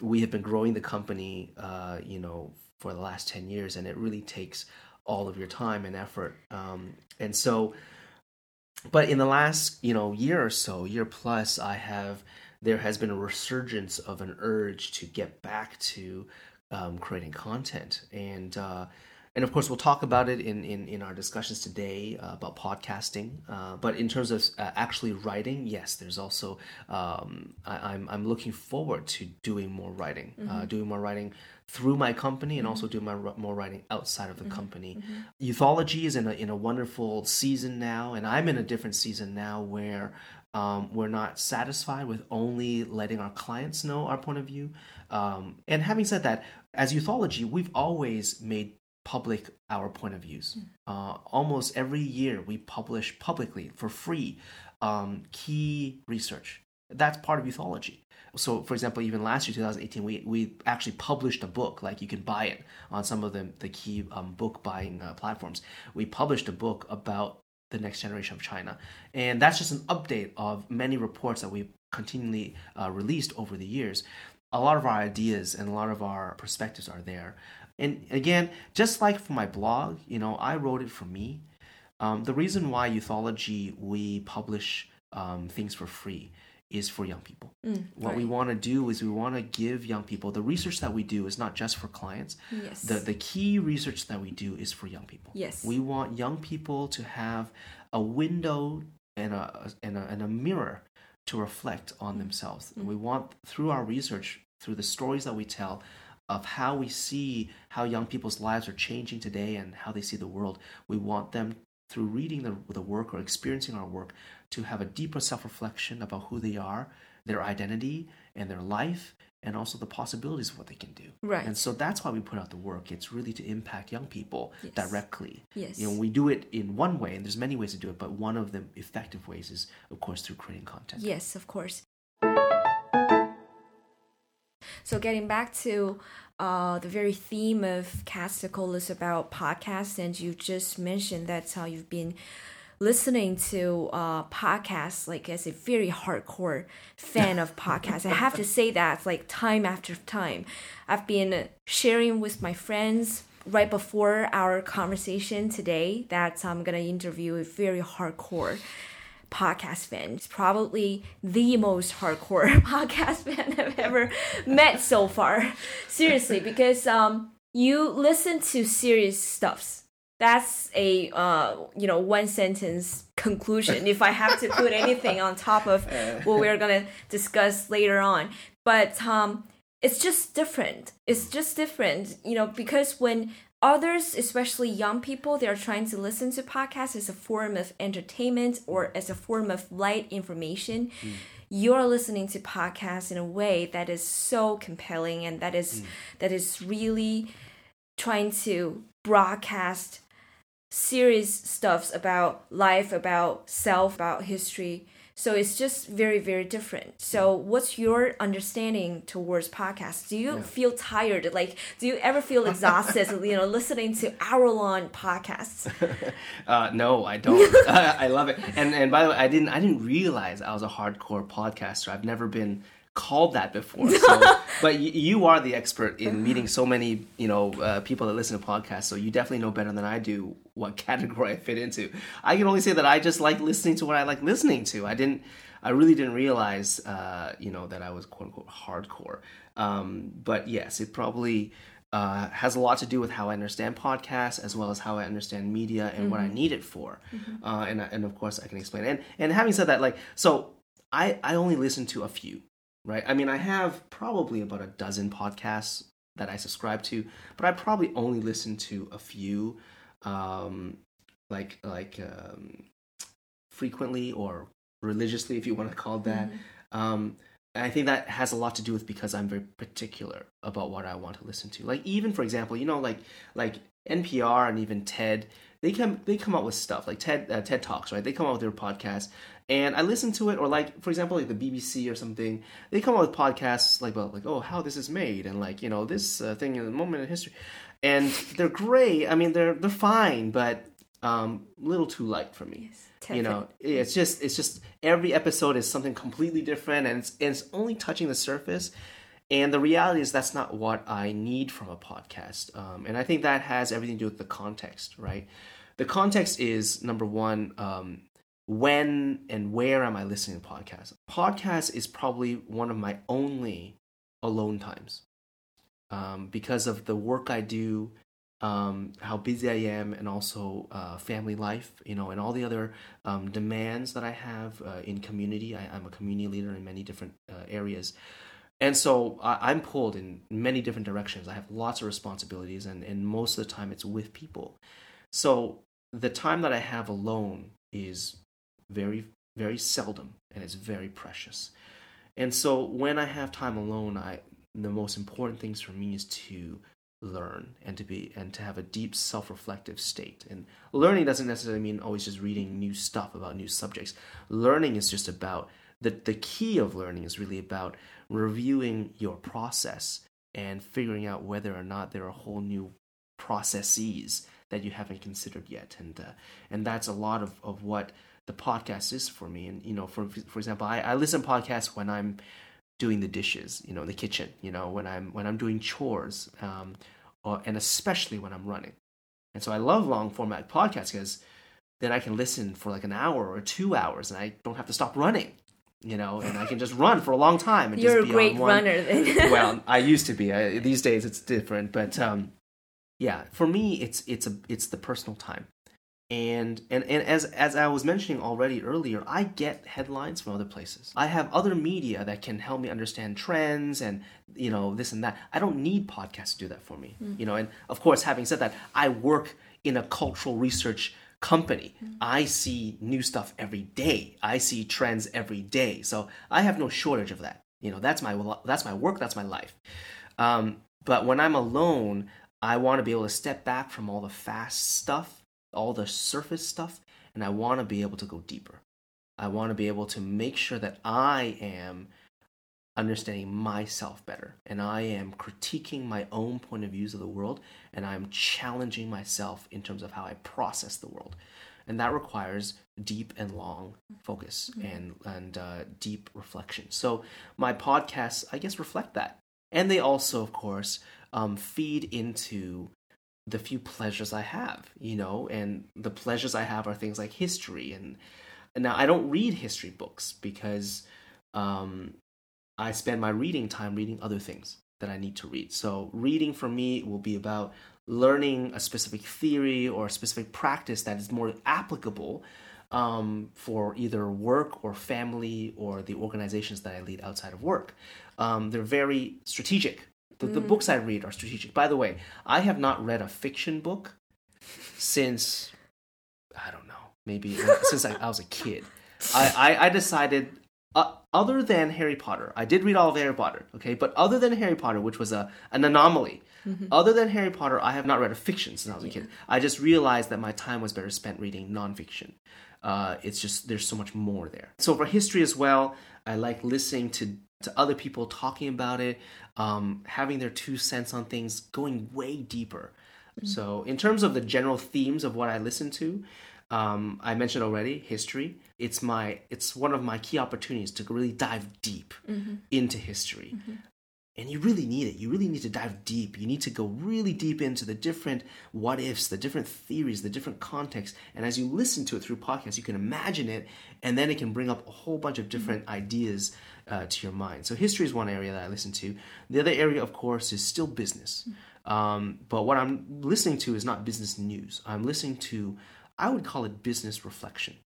Speaker 2: we have been growing the company, uh, you know, for the last 10 years, and it really takes all of your time and effort. Um, and so, but in the last, you know, year or so, year plus, I have, there has been a resurgence of an urge to get back to um, creating content. And, uh, and of course, we'll talk about it in, in, in our discussions today uh, about podcasting. Uh, but in terms of uh, actually writing, yes, there's also um, I, I'm I'm looking forward to doing more writing, uh, doing more writing through my company, and also doing my more writing outside of the company. Youthology is in a in a wonderful season now, and I'm in a different season now where. Um, we're not satisfied with only letting our clients know our point of view. Um, and having said that, as Youthology, we've always made public our point of views. Uh, almost every year, we publish publicly for free um, key research. That's part of Youthology. So, for example, even last year, 2018, we, we actually published a book. Like you can buy it on some of the, the key um, book buying uh, platforms. We published a book about the next generation of China. And that's just an update of many reports that we've continually uh, released over the years. A lot of our ideas and a lot of our perspectives are there. And again, just like for my blog, you know, I wrote it for me. Um, the reason why Youthology we publish um, things for free is for young people.
Speaker 1: Mm,
Speaker 2: what
Speaker 1: right.
Speaker 2: we want to do is we want to give young people the research that we do is not just for clients.
Speaker 1: Yes.
Speaker 2: The the key research that we do is for young people.
Speaker 1: Yes.
Speaker 2: We want young people to have a window and a and a, and a mirror to reflect on mm-hmm. themselves. And mm-hmm. we want through our research, through the stories that we tell of how we see how young people's lives are changing today and how they see the world. We want them through reading the, the work or experiencing our work to have a deeper self-reflection about who they are, their identity and their life and also the possibilities of what they can do.
Speaker 1: Right.
Speaker 2: And so that's why we put out the work. It's really to impact young people
Speaker 1: Yes.
Speaker 2: directly.
Speaker 1: Yes.
Speaker 2: You know, we do it in one way, and there's many ways to do it, but one of the effective ways is, of course, through creating content.
Speaker 1: Yes, of course. So getting back to uh, the very theme of Casticle is about podcasts, and you just mentioned that's how you've been listening to uh, podcasts like as a very hardcore fan of podcasts. I have to say that like time after time. I've been sharing with my friends right before our conversation today that I'm gonna interview a very hardcore podcast fan. It's probably the most hardcore podcast fan I've ever met so far. Seriously, because um you listen to serious stuffs. That's a uh you know one sentence conclusion if I have to put anything on top of what we're gonna discuss later on. But um it's just different. It's just different, you know, because when others, especially young people, they're trying to listen to podcasts as a form of entertainment or as a form of light information. You're listening to podcasts in a way that is so compelling and that is that is really trying to broadcast serious stuffs about life, about self, about history. So it's just very, very different. So what's your understanding towards podcasts? Do you feel tired? Like, do you ever feel exhausted, you know, listening to hour-long podcasts?
Speaker 2: Uh, no, I don't. I love it. And and by the way, I didn't I didn't realize I was a hardcore podcaster. I've never been called that before. So, but y- you are the expert in meeting so many you know uh, people that listen to podcasts. So you definitely know better than I do what category I fit into. I can only say that I just like listening to what I like listening to. I didn't. I really didn't realize, uh, you know, that I was quote unquote hardcore. Um, but yes, it probably uh, has a lot to do with how I understand podcasts as well as how I understand media and what I need it for. Uh, and and of course I can explain. And and having said that, like so, I I only listen to a few, right? I mean, I have probably about a dozen podcasts that I subscribe to, but I probably only listen to a few, um, like like um, frequently or religiously, if you want to call that. Um, and I think that has a lot to do with because I'm very particular about what I want to listen to. Like even for example, you know, like like NPR and even TED, they come they come out with stuff like TED uh, TED Talks, right? They come out with their podcast, and I listen to it. Or like for example, like the BBC or something, they come out with podcasts like about like oh how this is made and like you know this uh, thing in the moment in history, and they're great. I mean they're they're fine, but um, a little too light for me. You know it's just it's just every episode is something completely different and it's, and it's only touching the surface. And the reality is that's not what i need from a podcast. Um, and i think that has everything to do with the context right? The context is number one um, when and where am i listening to podcasts podcast is probably one of my only alone times um, because of the work i do um, how busy I am, and also uh, family life, you know, and all the other um, demands that I have uh, in community. I, I'm a community leader in many different uh, areas, and so I, I'm pulled in many different directions. I have lots of responsibilities, and, and most of the time it's with people. So the time that I have alone is very, very seldom, and it's very precious. And so when I have time alone, I the most important things for me is to learn and to be and to have a deep self-reflective state. And learning doesn't necessarily mean always just reading new stuff about new subjects. Learning is just about the the key of learning is really about reviewing your process and figuring out whether or not there are whole new processes that you haven't considered yet. And uh, and that's a lot of, of what the podcast is for me and you know for for example I, I listen to podcasts when I'm doing the dishes, you know, in the kitchen, you know, when I'm when I'm doing chores, um, or, and especially when I'm running. And so I love long format podcasts because then I can listen for like an hour or two hours, and I don't have to stop running. you know, and I can just run for a long time. And
Speaker 1: You're
Speaker 2: just
Speaker 1: a
Speaker 2: be
Speaker 1: great
Speaker 2: on one.
Speaker 1: runner then.
Speaker 2: well, I used to be. I, these days, it's different. But um, yeah, for me, it's it's a it's the personal time, and and and as as I was mentioning already earlier, I get headlines from other places. I have other media that can help me understand trends and you know this and that. I don't need podcasts to do that for me. You know, and of course, having said that, I work in a cultural research company. I see new stuff every day. I see trends every day. So I have no shortage of that. You know, that's my that's my work. That's my life. Um, but when I'm alone, I want to be able to step back from all the fast stuff, all the surface stuff, and I want to be able to go deeper. I want to be able to make sure that I am understanding myself better and I am critiquing my own point of views of the world and I'm challenging myself in terms of how I process the world. And that requires deep and long focus and and uh, deep reflection. So my podcasts, I guess, reflect that, and they also, of course, um, feed into the few pleasures I have. You know, and the pleasures I have are things like history and. Now I don't read history books because um, I spend my reading time reading other things that I need to read. So reading for me will be about learning a specific theory or a specific practice that is more applicable um, for either work or family or the organizations that I lead outside of work. Um, they're very strategic. The, the books I read are strategic. By the way, I have not read a fiction book since I don't know, maybe since I, I was a kid. I, I, I decided uh, other than Harry Potter, I did read all of Harry Potter, okay, but other than Harry Potter, which was a an anomaly, other than Harry Potter, I have not read a fiction since I was a kid. I just realized that my time was better spent reading nonfiction. Uh, it's just there's so much more there. So for history as well, I like listening to to other people talking about it, um, having their two cents on things, going way deeper. So in terms of the general themes of what I listen to, um, I mentioned already history. It's my it's one of my key opportunities to really dive deep into history. And you really need it. You really need to dive deep. You need to go really deep into the different what ifs, the different theories, the different contexts. And as you listen to it through podcasts, you can imagine it, and then it can bring up a whole bunch of different ideas uh, to your mind. So history is one area that I listen to. The other area, of course, is still business. Um, but what I'm listening to is not business news. I'm listening to, I would call it business reflection.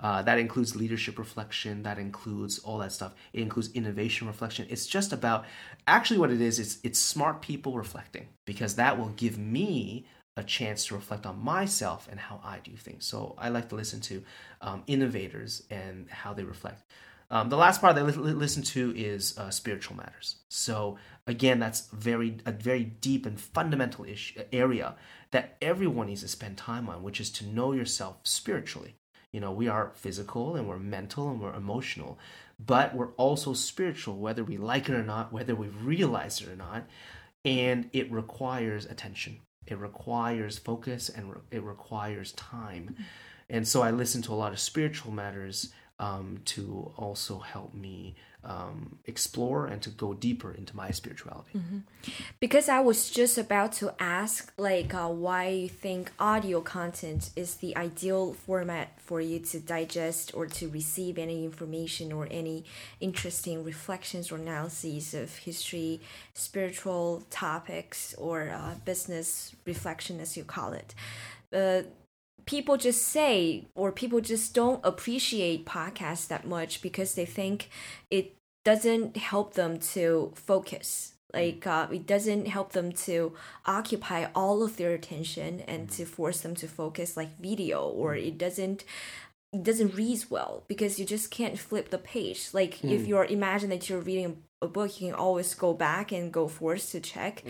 Speaker 2: Uh, that includes leadership reflection. That includes all that stuff. It includes innovation reflection. It's just about actually what it is. It's it's smart people reflecting because that will give me a chance to reflect on myself and how I do things. So I like to listen to um, innovators and how they reflect. Um, the last part that I li- listen to is uh, spiritual matters. So again, that's very a very deep and fundamental issue, area that everyone needs to spend time on, which is to know yourself spiritually. You know, we are physical and we're mental and we're emotional, but we're also spiritual, whether we like it or not, whether we realize it or not. And it requires attention, it requires focus, and re- it requires time. And so I listen to a lot of spiritual matters um, to also help me um, explore and to go deeper into my spirituality.
Speaker 1: Because I was just about to ask, like, uh, why you think audio content is the ideal format for you to digest or to receive any information or any interesting reflections or analyses of history, spiritual topics, or uh, business reflection, as you call it. Uh, people just say or people just don't appreciate podcasts that much because they think it doesn't help them to focus. Like uh, it doesn't help them to occupy all of their attention and to force them to focus like video or it doesn't it doesn't read well because you just can't flip the page. Like if you're imagine that you're reading a book you can always go back and go force to check.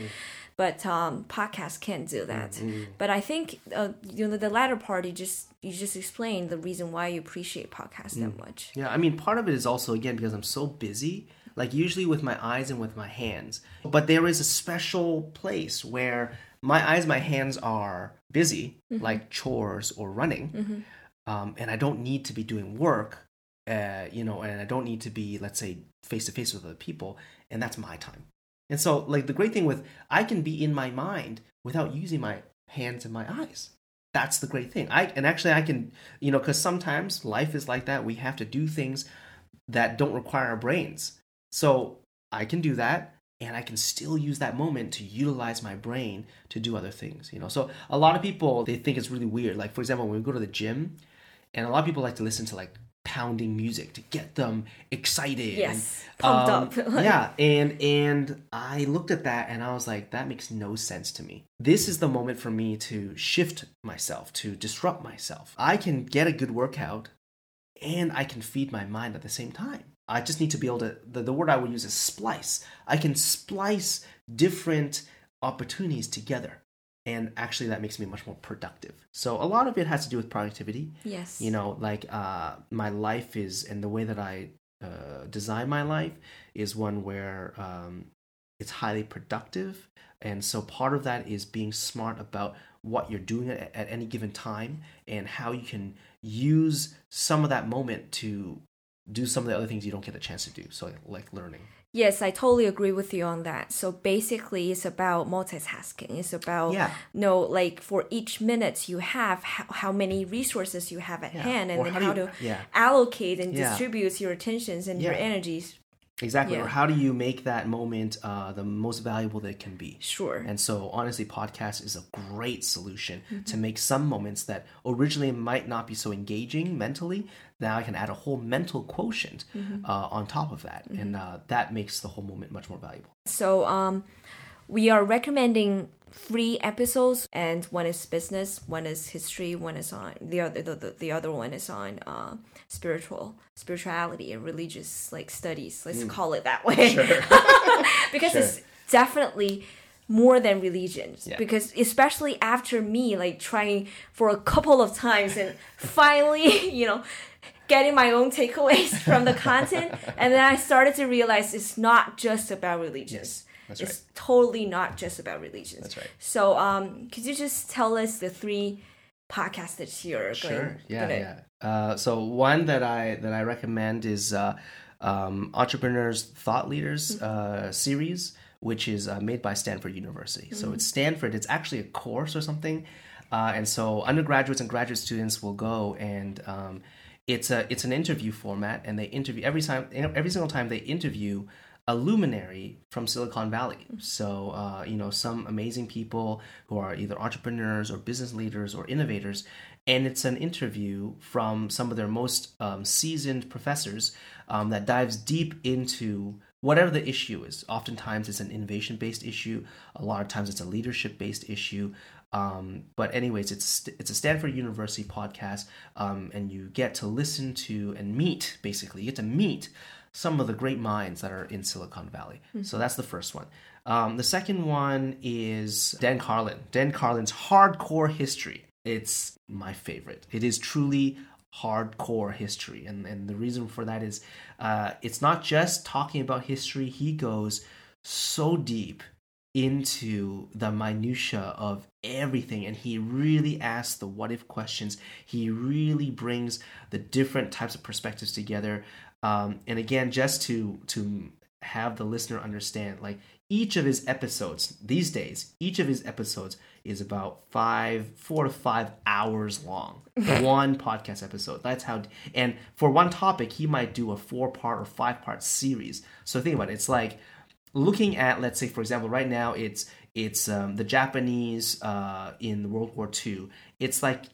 Speaker 1: But um podcasts can't do that. But i think uh, you know the latter part you just you just explained the reason why you appreciate podcasts that much.
Speaker 2: Yeah, I mean, part of it is also, again, because I'm so busy, like usually with my eyes and with my hands. But there is a special place where my eyes, my hands are busy, like chores or running, um, and I don't need to be doing work, uh, you know, and I don't need to be, let's say, face to face with other people, and that's my time. And so, like, the great thing with I can be in my mind without using my hands and my eyes that's the great thing i and actually i can you know because sometimes life is like that we have to do things that don't require our brains. So I can do that and I can still use that moment to utilize my brain to do other things, you know. So a lot of people they think it's really weird. Like for example, when we go to the gym, and a lot of people like to listen to like pounding music to get them excited.
Speaker 1: Yes, and, pumped um,
Speaker 2: up. yeah, and and I looked at that and I was like, that makes no sense to me. This is the moment for me to shift myself, to disrupt myself. I can get a good workout, and I can feed my mind at the same time. I just need to be able to, the, the word I would use is splice. I can splice different opportunities together. And actually, that makes me much more productive. So, a lot of it has to do with productivity.
Speaker 1: Yes.
Speaker 2: You know, like uh, my life is, and the way that I uh, design my life is one where um, it's highly productive. And so, part of that is being smart about what you're doing at, at any given time and how you can use some of that moment to do some of the other things you don't get a chance to do. So like, like learning.
Speaker 1: Yes, I totally agree with you on that. So basically, it's about multitasking. It's about
Speaker 2: yeah.
Speaker 1: you know, like for each minute you have, how, how many resources you have at
Speaker 2: yeah.
Speaker 1: hand, and
Speaker 2: or
Speaker 1: then
Speaker 2: how,
Speaker 1: how
Speaker 2: you,
Speaker 1: to
Speaker 2: yeah.
Speaker 1: allocate and distribute your attentions and your energies
Speaker 2: Exactly. Yeah. Or how do you make that moment uh, the most valuable that it can be?
Speaker 1: Sure.
Speaker 2: And so, honestly, podcast is a great solution mm-hmm. to make some moments that originally might not be so engaging mentally. Now I can add a whole mental quotient mm-hmm. uh, on top of that, mm-hmm. and uh, that makes the whole moment much more valuable.
Speaker 1: So, um, we are recommending three episodes, and one is business, one is history, one is on the other the, the, the other one is on uh, spiritual spirituality and religious like studies. Let's mm. call it that way,
Speaker 2: sure.
Speaker 1: because sure. it's definitely more than religions
Speaker 2: yeah.
Speaker 1: because especially after me like trying for a couple of times and finally you know getting my own takeaways from the content and then i started to realize it's not just about religions
Speaker 2: yes. That's
Speaker 1: it's
Speaker 2: right.
Speaker 1: totally not just about religions.
Speaker 2: That's right.
Speaker 1: So, um, could you just tell us the three podcasts that you're
Speaker 2: sure.
Speaker 1: going?
Speaker 2: Yeah,
Speaker 1: gonna...
Speaker 2: yeah. Uh, so one that I that I recommend is uh, um, Entrepreneurs Thought Leaders mm-hmm. uh, series, which is uh, made by Stanford University. Mm-hmm. So it's Stanford. It's actually a course or something, uh, and so undergraduates and graduate students will go and. Um, it's a it's an interview format, and they interview every time every single time they interview a luminary from Silicon Valley. So, uh, you know, some amazing people who are either entrepreneurs or business leaders or innovators. And it's an interview from some of their most um, seasoned professors um, that dives deep into whatever the issue is. Oftentimes it's an innovation based issue, a lot of times it's a leadership based issue. Um, but anyways, it's it's a Stanford University podcast, um, and you get to listen to and meet. Basically, you get to meet some of the great minds that are in Silicon Valley. Mm-hmm. So that's the first one. Um, the second one is Dan Carlin. Dan Carlin's Hardcore History. It's my favorite. It is truly hardcore history. And, and the reason for that is uh, it's not just talking about history, he goes so deep into the minutia of everything and he really asks the what if questions he really brings the different types of perspectives together um, and again, just to to have the listener understand, like each of his episodes these days, each of his episodes is about five, four to five hours long. one podcast episode. That's how. And for one topic, he might do a four part or five part series. So think about it. It's like looking at, let's say, for example, right now it's it's um, the Japanese uh, in World War II. It's like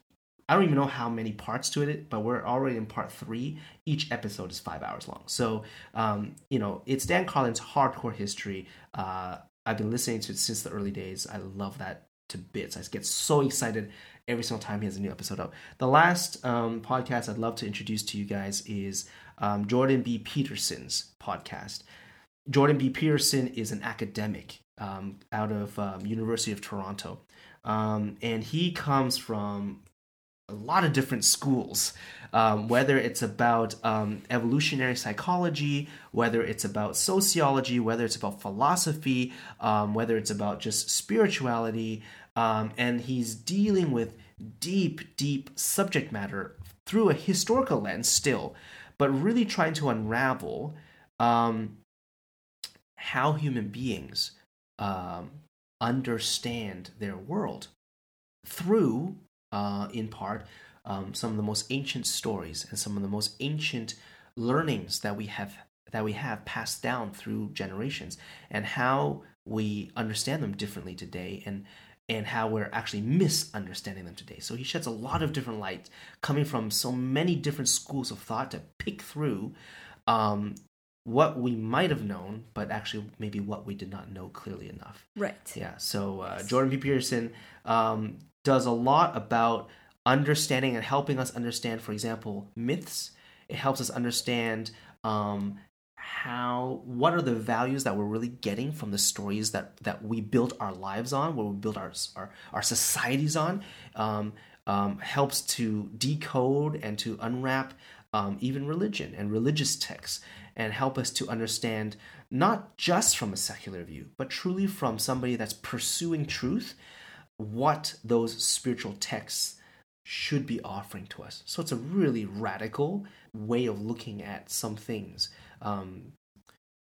Speaker 2: I don't even know how many parts to it, but we're already in part three. Each episode is five hours long. So, um, you know, it's Dan Carlin's hardcore history. Uh, I've been listening to it since the early days. I love that to bits. I get so excited every single time he has a new episode up. The last um, podcast I'd love to introduce to you guys is um, Jordan B. Peterson's podcast. Jordan B. Peterson is an academic um, out of um, University of Toronto, um, and he comes from a lot of different schools, um, whether it's about um, evolutionary psychology, whether it's about sociology, whether it's about philosophy, whether it's about just spirituality. And he's dealing with deep, deep subject matter through a historical lens still, but really trying to unravel um, how human beings um, understand their world through uh, in part um, some of the most ancient stories and some of the most ancient learnings that we have that we have passed down through generations and how we understand them differently today and and how we're actually misunderstanding them today. So he sheds a lot of different light coming from so many different schools of thought to pick through um, what we might have known, but actually maybe what we did not know clearly enough.
Speaker 1: Right.
Speaker 2: Yeah. So uh, Jordan B. Peterson um, does a lot about understanding and helping us understand, for example, myths. It helps us understand um, how what are the values that we're really getting from the stories that that we built our lives on, where we built our our, our societies on. Um, um, helps to decode and to unwrap um, even religion and religious texts and help us to understand not just from a secular view, but truly from somebody that's pursuing truth, what those spiritual texts should be offering to us. So it's a really radical way of looking at some things. Um,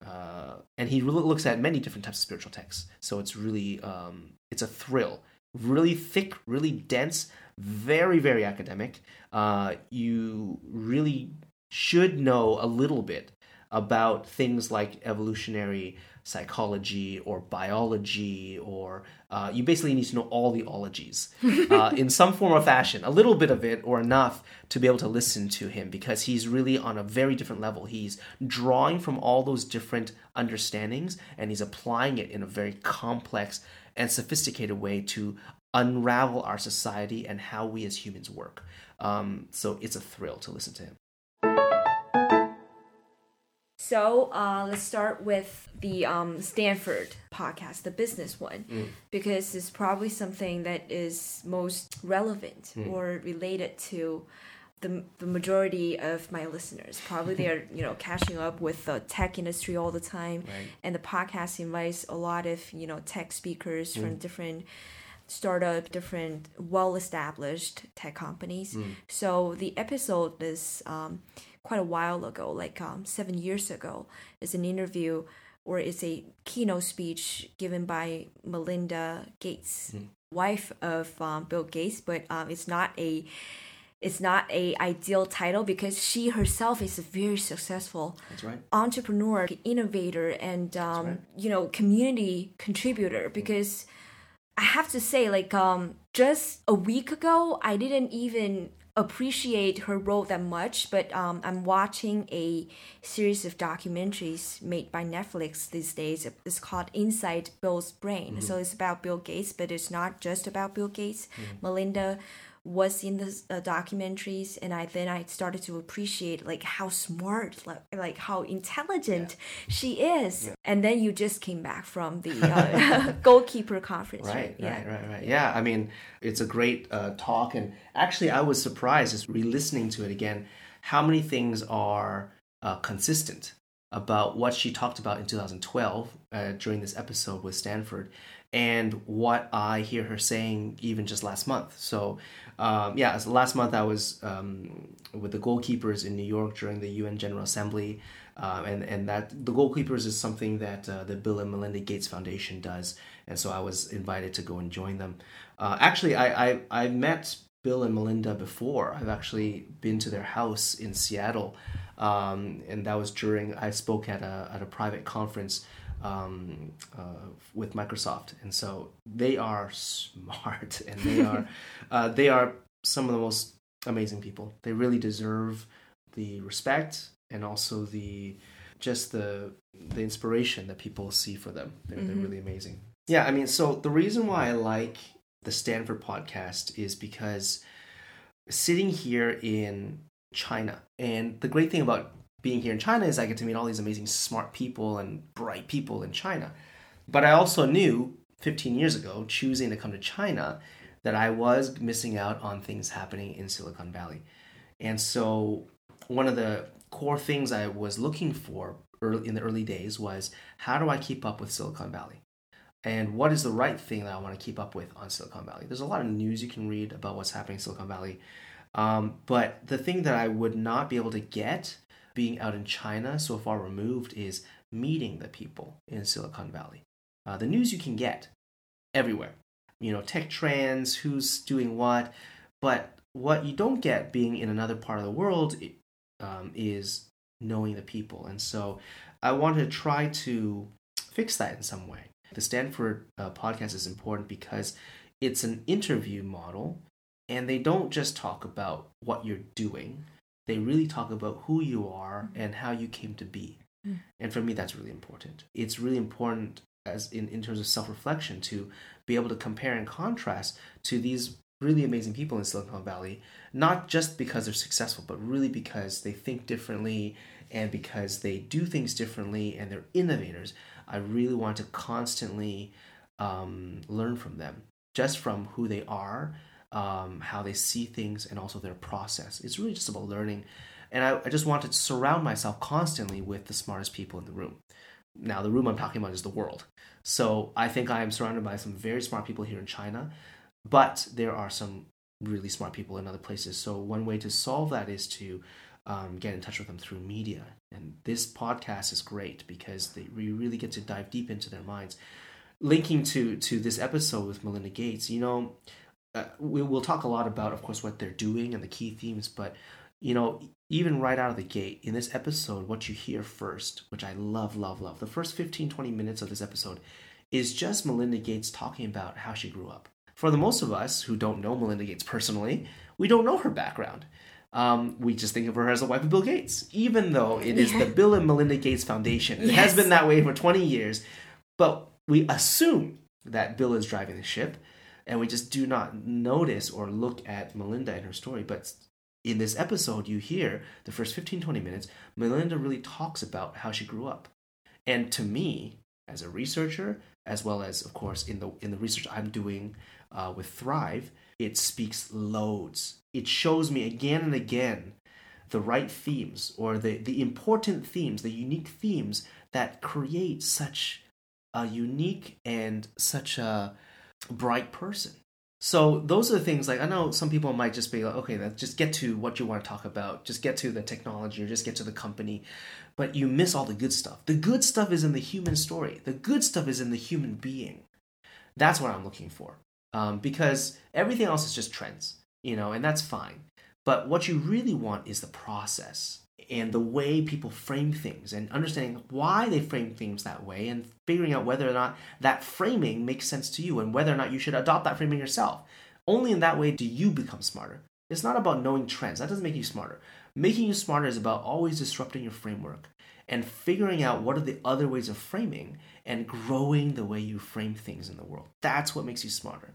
Speaker 2: uh, and he looks at many different types of spiritual texts. So it's really um, it's a thrill, really thick, really dense, very very academic. Uh, you really should know a little bit about things like evolutionary psychology or biology, or uh, you basically need to know all the ologies uh, in some form or fashion, a little bit of it or enough to be able to listen to him because he's really on a very different level. He's drawing from all those different understandings and he's applying it in a very complex and sophisticated way to unravel our society and how we as humans work. Um, so it's a thrill to listen to him.
Speaker 1: So uh, let's start with the um, Stanford podcast, the business one, mm. because it's probably something that is most relevant mm. or related to the, the majority of my listeners. Probably they're you know catching up with the tech industry all the time, right. and the podcast invites a lot of you know tech speakers mm. from different startup, different well established tech companies. Mm. So the episode is. Um, quite a while ago, like um, seven years ago. is an interview or it's a keynote speech given by Melinda Gates, mm. wife of um, Bill Gates, but um, it's not a it's not a ideal title because she herself is a very successful
Speaker 2: right.
Speaker 1: entrepreneur, innovator, and um, right. you know community contributor. Mm. Because I have to say, like um, just a week ago, I didn't even appreciate her role that much, but um, I'm watching a series of documentaries made by Netflix these days. It's called Inside Bill's Brain. Mm-hmm. So it's about Bill Gates, but it's not just about Bill Gates. Mm-hmm. Melinda was in the uh, documentaries and i then i started to appreciate like how smart like, like how intelligent yeah. she is yeah. and then you just came back from the uh, goalkeeper conference
Speaker 2: right
Speaker 1: right
Speaker 2: yeah. right right right yeah i mean it's a great uh, talk and actually i was surprised just re-listening to it again how many things are uh, consistent about what she talked about in 2012 uh, during this episode with stanford and what I hear her saying even just last month. So, um, yeah, so last month I was um, with the goalkeepers in New York during the UN General Assembly, uh, and and that the goalkeepers is something that uh, the Bill and Melinda Gates Foundation does, and so I was invited to go and join them. Uh, actually, I, I I met Bill and Melinda before. I've actually been to their house in Seattle, um, and that was during I spoke at a at a private conference um, uh, with Microsoft, and so they are smart and they are uh, they are some of the most amazing people. They really deserve the respect and also the just the the inspiration that people see for them. They're, mm-hmm. they're really amazing. Yeah, I mean, so the reason why I like the Stanford podcast is because sitting here in China, and the great thing about being here in China is I get to meet all these amazing smart people and bright people in China. But I also knew 15 years ago, choosing to come to China, that I was missing out on things happening in Silicon Valley. And so one of the core things I was looking for early, in the early days was how do I keep up with Silicon Valley? And what is the right thing that I want to keep up with on Silicon Valley? There's a lot of news you can read about what's happening in Silicon Valley. Um, but the thing that I would not be able to get being out in China so far removed is meeting the people in Silicon Valley. Uh, the news you can get everywhere, you know, tech trends, who's doing what, but what you don't get being in another part of the world um, is knowing the people. And so I wanted to try to fix that in some way. The Stanford uh, podcast is important because it's an interview model and they don't just talk about what you're doing, they really talk about who you are and how you came to be. Mm. And for me, that's really important. It's really important as in, in terms of self-reflection to be able to compare and contrast to these really amazing people in Silicon Valley, not just because they're successful, but really because they think differently and because they do things differently and they're innovators. I really want to constantly um, learn from them, just from who they are, um, how they see things, and also their process. It's really just about learning. And I, I just want to surround myself constantly with the smartest people in the room. Now, the room I'm talking about is the world. So I think I am surrounded by some very smart people here in China, but there are some really smart people in other places. So one way to solve that is to um, get in touch with them through media. And this podcast is great because they, we really get to dive deep into their minds. Linking to to this episode with Melinda Gates, you know, uh, we, will talk a lot about, of course, what they're doing and the key themes. But you know, even right out of the gate in this episode, what you hear first, which I love, love, love, the first 15, 20 minutes of this episode is just Melinda Gates talking about how she grew up. For the most of us who don't know Melinda Gates personally, we don't know her background um, we just think of her as the wife of Bill Gates, even though it is the Bill and Melinda Gates Foundation. It yes. has been that way for 20 years, but we assume that Bill is driving the ship, and we just do not notice or look at Melinda and her story. But in this episode, you hear the first 15, 20 minutes, Melinda really talks about how she grew up. And to me, as a researcher, as well as, of course, in the in the research I'm doing uh, with Thrive, it speaks loads. It shows me again and again the right themes or the, the important themes, the unique themes that create such a unique and such a bright person. So those are the things like I know some people might just be like, okay, let's just get to what you want to talk about, just get to the technology or just get to the company, but you miss all the good stuff. The good stuff is in the human story. The good stuff is in the human being. That's what I'm looking for um, because everything else is just trends, you know, and that's fine. But what you really want is the process and the way people frame things and understanding why they frame things that way and figuring out whether or not that framing makes sense to you and whether or not you should adopt that framing yourself. Only in that way do you become smarter. It's not about knowing trends, that doesn't make you smarter. Making you smarter is about always disrupting your framework and figuring out what are the other ways of framing and growing the way you frame things in the world. That's what makes you smarter.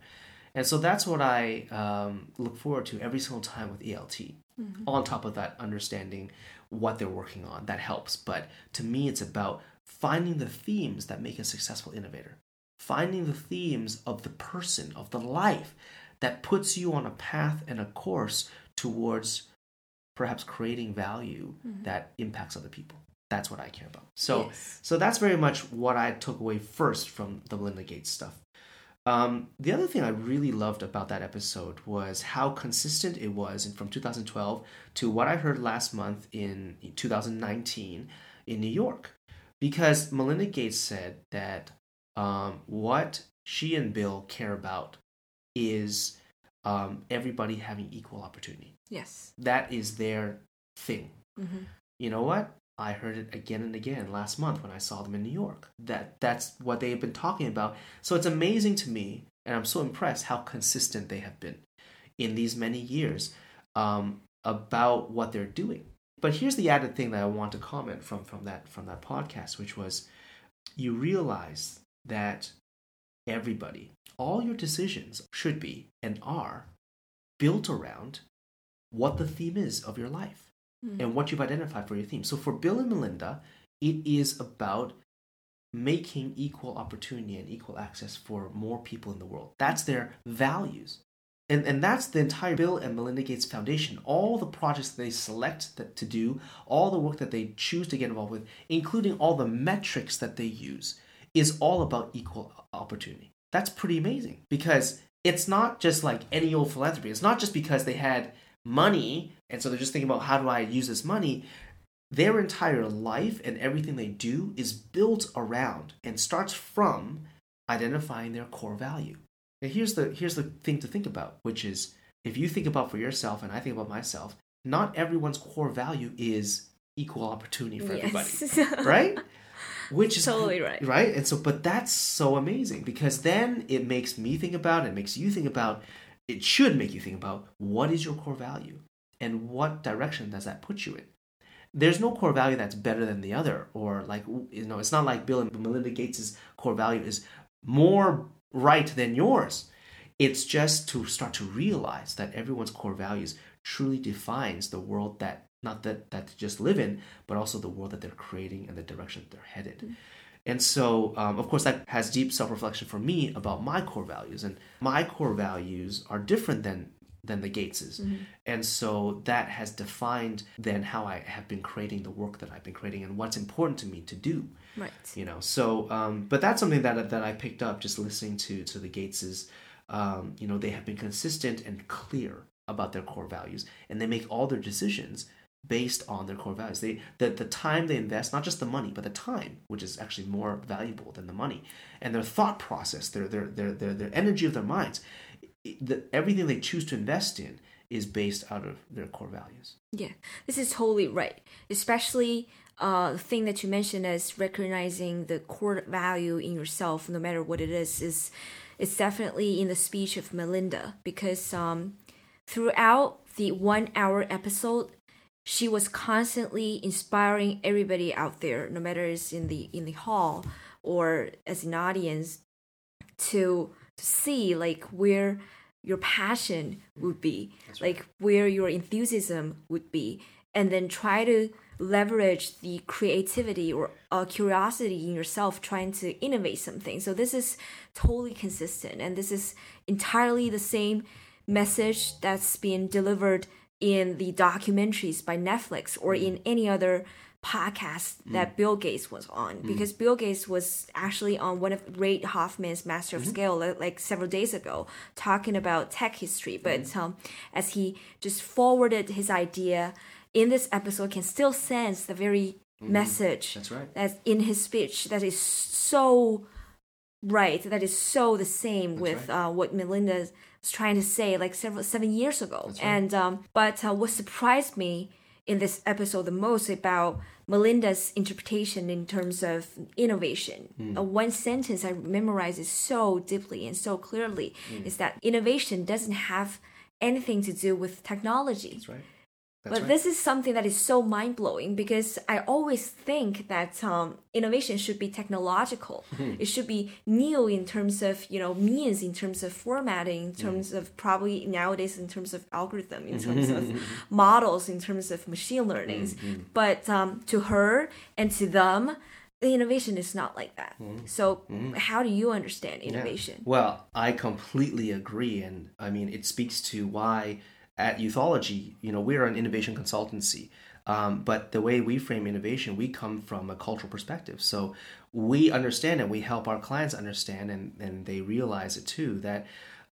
Speaker 2: And so that's what I um, look forward to every single time with ELT. Mm-hmm. On top of that, understanding what they're working on, that helps. But to me, it's about finding the themes that make a successful innovator, finding the themes of the person, of the life that puts you on a path and a course towards perhaps creating value mm-hmm. that impacts other people that's what I care about. So yes. so that's very much what I took away first from the Melinda Gates stuff. Um, the other thing I really loved about that episode was how consistent it was from 2012 to what I heard last month in 2019 in New York. Because Melinda Gates said that um, what she and Bill care about is um, everybody having equal opportunity.
Speaker 1: Yes.
Speaker 2: That is their thing. Mm-hmm. You know what? I heard it again and again last month when I saw them in New York. That that's what they have been talking about. So it's amazing to me, and I'm so impressed how consistent they have been in these many years um, about what they're doing. But here's the added thing that I want to comment from from that from that podcast, which was you realize that everybody, all your decisions should be and are built around what the theme is of your life mm-hmm. and what you've identified for your theme. So for Bill and Melinda, it is about making equal opportunity and equal access for more people in the world. That's their values. And, and that's the entire Bill and Melinda Gates Foundation. All the projects they select that, to do, all the work that they choose to get involved with, including all the metrics that they use, is all about equal opportunity. That's pretty amazing because it's not just like any old philanthropy. It's not just because they had money and so they're just thinking about how do I use this money. Their entire life and everything they do is built around and starts from identifying their core value. And here's the here's the thing to think about, which is if you think about for yourself and I think about myself, not everyone's core value is equal opportunity for
Speaker 1: Yes.
Speaker 2: everybody, right? Which is
Speaker 1: Totally right.
Speaker 2: right? And so, but that's so amazing because then it makes me think about it makes you think about. It should make you think about what is your core value and what direction does that put you in. There's no core value that's better than the other, or like you know, it's not like Bill and Melinda Gates's core value is more right than yours. It's just to start to realize that everyone's core values truly defines the world that not that that they just live in, but also the world that they're creating and the direction they're headed. Mm-hmm. And so, um, of course, that has deep self reflection for me about my core values, and my core values are different than than the Gateses, and so that has defined then how I have been creating the work that I've been creating and what's important to me to do.
Speaker 1: Right.
Speaker 2: you know so um, but that's something that that i picked up just listening to to the gateses. Um, you know they have been consistent and clear about their core values and they make all their decisions based on their core values. They the, the time they invest not just the money but the time which is actually more valuable than the money. And their thought process their their their their, their energy of their minds the, everything they choose to invest in is based out of their core values.
Speaker 1: Yeah, this is totally right. Especially uh, the thing that you mentioned as recognizing the core value in yourself, no matter what it is, is it's definitely in the speech of Melinda because um, throughout the one-hour episode, she was constantly inspiring everybody out there, no matter it's in the in the hall or as an audience, to to see like where your passion would be like where your enthusiasm would be and then try to leverage the creativity or uh, curiosity in yourself trying to innovate something. So this is totally consistent and this is entirely the same message that's being delivered in the documentaries by netflix or mm. in any other podcast mm. that Bill Gates was on. Mm. Because Bill Gates was actually on one of Reid Hoffman's Master of mm-hmm. Scale like, several days ago talking about tech history. But um, as he just forwarded his idea in this episode can still sense the very mm-hmm. message
Speaker 2: that's right.
Speaker 1: that's in his speech that is so right that is so the same with uh, what Melinda trying to say like several seven years ago. And um, but uh, what surprised me in this episode the most about Melinda's interpretation in terms of innovation. Uh, one sentence I memorized is so deeply and so clearly is that innovation doesn't have anything to do with technology.
Speaker 2: that's right that's
Speaker 1: But
Speaker 2: right
Speaker 1: this is something that is so mind blowing because I always think that um, innovation should be technological. Hmm. it should be new in terms of you know means, in terms of formatting, in hmm. terms of probably nowadays in terms of algorithm, in terms of models, in terms of machine learnings. Hmm, but um, to her and to them, the innovation is not like that. So how do you understand
Speaker 2: Yeah.
Speaker 1: innovation?
Speaker 2: Well, I completely agree, and I mean it speaks to why at Youthology, you know, we're an innovation consultancy. Um, but the way we frame innovation, we come from a cultural perspective. So we understand and we help our clients understand, and, and they realize it too, that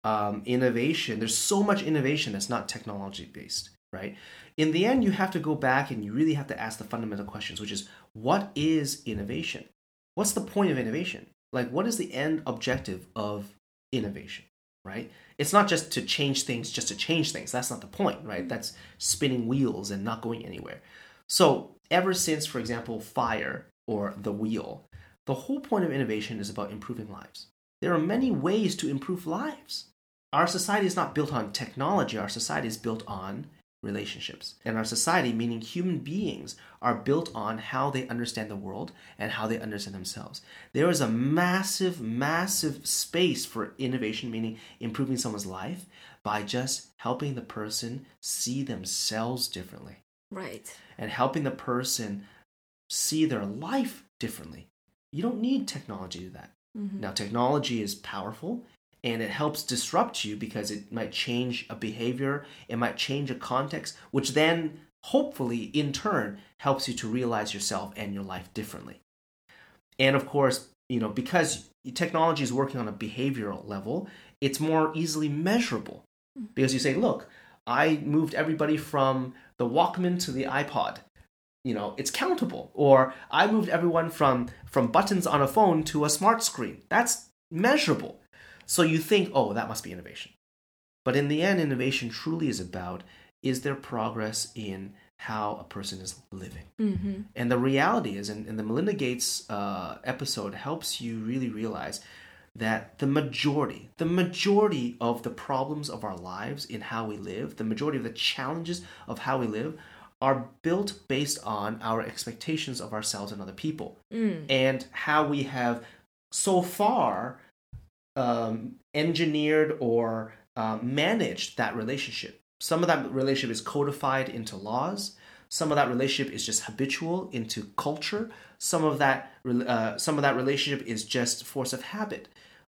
Speaker 2: um, innovation, there's so much innovation that's not technology based, right? In the end, you have to go back and you really have to ask the fundamental questions, which is what is innovation? What's the point of innovation? Like, what is the end objective of innovation, right? It's not just to change things just to change things. That's not the point, right? Mm-hmm. That's spinning wheels and not going anywhere. So, ever since, for example, fire or the wheel, the whole point of innovation is about improving lives. There are many ways to improve lives. Our society is not built on technology, our society is built on relationships. And our society, meaning human beings, are built on how they understand the world and how they understand themselves. There is a massive, massive space for innovation, meaning improving someone's life by just helping the person see themselves differently
Speaker 1: Right.
Speaker 2: and helping the person see their life differently. You don't need technology to do that. Mm-hmm. Now, technology is powerful and it helps disrupt you because it might change a behavior, it might change a context, which then hopefully in turn helps you to realize yourself and your life differently. And of course, you know, because technology is working on a behavioral level, it's more easily measurable. Mm-hmm. Because you say, look, I moved everybody from the Walkman to the iPod. You know, it's countable. Or I moved everyone from from buttons on a phone to a smart screen. That's measurable. So you think, oh, that must be innovation. But in the end, innovation truly is about is there progress in how a person is living.
Speaker 1: Mm-hmm.
Speaker 2: And the reality is, and, and the Melinda Gates uh, episode helps you really realize that the majority, the majority of the problems of our lives in how we live, the majority of the challenges of how we live are built based on our expectations of ourselves and other people and how we have so far um, engineered or uh, managed that relationship. Some of that relationship is codified into laws. Some of that relationship is just habitual into culture. Some of that, uh, some of that relationship is just force of habit.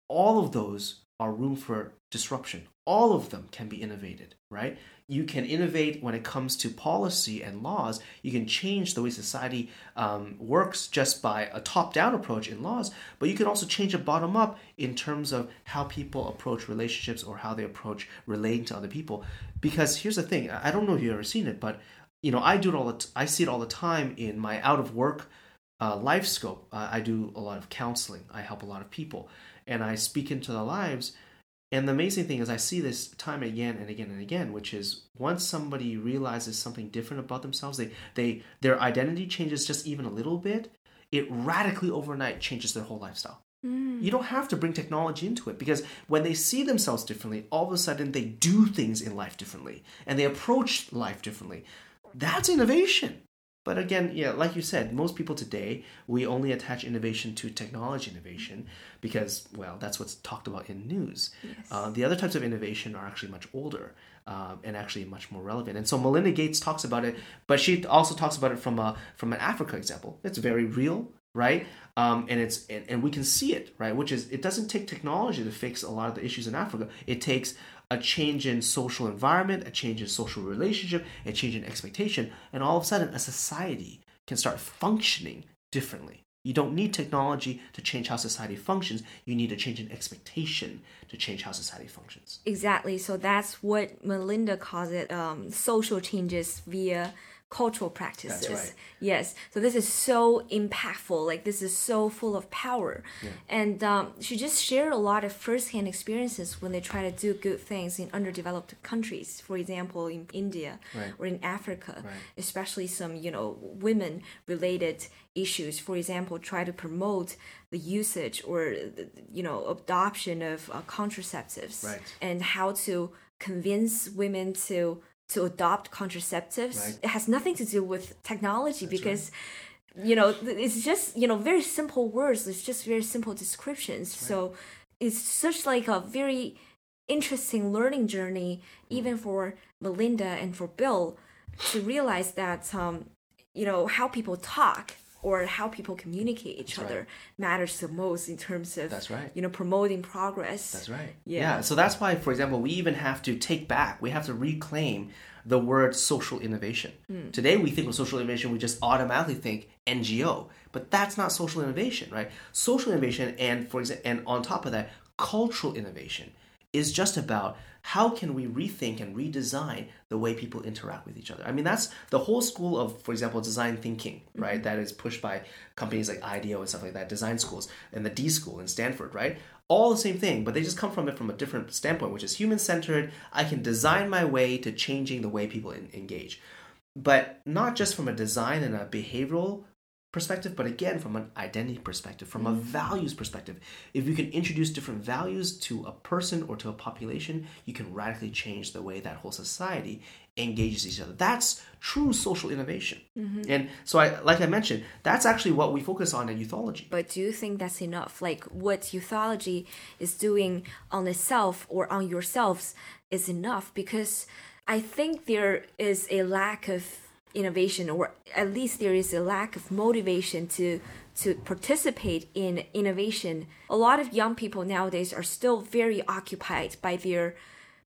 Speaker 2: All of those are room for disruption. All of them can be innovated, right? You can innovate when it comes to policy and laws. You can change the way society um, works just by a top down approach in laws, but you can also change it bottom up in terms of how people approach relationships or how they approach relating to other people. Because here's the thing I don't know if you've ever seen it, but you know, I do it all the t- I see it all the time in my out of work uh, life scope. Uh, I do a lot of counseling. I help a lot of people, and I speak into their lives. And the amazing thing is, I see this time again and again and again, which is once somebody realizes something different about themselves, they they their identity changes just even a little bit. It radically overnight changes their whole lifestyle. Mm. You don't have to bring technology into it because when they see themselves differently, all of a sudden they do things in life differently and they approach life differently. That's innovation. But again, yeah, like you said, most people today, we only attach innovation to technology innovation because, well, that's what's talked about in news. Uh, the other types of innovation are actually much older um, and actually much more relevant. And so Melinda Gates talks about it, but she also talks about it from a from an Africa example. It's very real, right? Um, and it's and, and we can see it, right? Which is it doesn't take technology to fix a lot of the issues in Africa. It takes a change in social environment, a change in social relationship, a change in expectation, and all of a sudden a society can start functioning differently. You don't need technology to change how society functions. You need a change in expectation to change how society functions.
Speaker 1: Exactly. So that's what Melinda calls it um, social changes via cultural practices.
Speaker 2: right.
Speaker 1: Yes. So this is so impactful. Like this is so full of power. And um, she just shared a lot of firsthand experiences when they try to do good things in underdeveloped countries. For example, in India
Speaker 2: Right.
Speaker 1: or in Africa,
Speaker 2: Right.
Speaker 1: especially some you know women related issues. For example, try to promote the usage or you know adoption of uh, contraceptives
Speaker 2: Right.
Speaker 1: and how to convince women to to adopt contraceptives.
Speaker 2: Right.
Speaker 1: It has nothing to do with technology because you know it's just you know very simple words. It's just very simple descriptions. So it's such like a very interesting learning journey,
Speaker 2: Mm.
Speaker 1: even for Melinda and for Bill, to realize that um, you know how people talk or how people communicate each
Speaker 2: right.
Speaker 1: other matters the most in terms of
Speaker 2: That's right.
Speaker 1: you know promoting progress.
Speaker 2: That's right.
Speaker 1: Yeah.
Speaker 2: So that's why, for example, we even have to take back, we have to reclaim the word social innovation. Hmm. Today, we think of social innovation, we just automatically think NGO, but that's not social innovation, right? Social innovation, and for example, and on top of that, cultural innovation is just about how can we rethink and redesign the way people interact with each other. I mean, that's the whole school of, for example, design thinking, right? Mm-hmm. That is pushed by companies like IDEO and stuff like that, design schools, and the D school in Stanford, right? All the same thing, but they just come from it from a different standpoint, which is human centered. I can design my way to changing the way people en- engage, but not just from a design and a behavioral perspective, but again from an identity perspective, from a mm-hmm. values perspective. If you can introduce different values to a person or to a population, you can radically change the way that whole society engages each other. That's true social innovation. Mm-hmm. And so I like I mentioned, that's actually what we focus on in youthology.
Speaker 1: But do you think that's enough? Like what Youthology is doing on itself or on yourselves is enough? Because I think there is a lack of innovation, or at least there is a lack of motivation to to participate in innovation. A lot of young people nowadays are still very occupied by their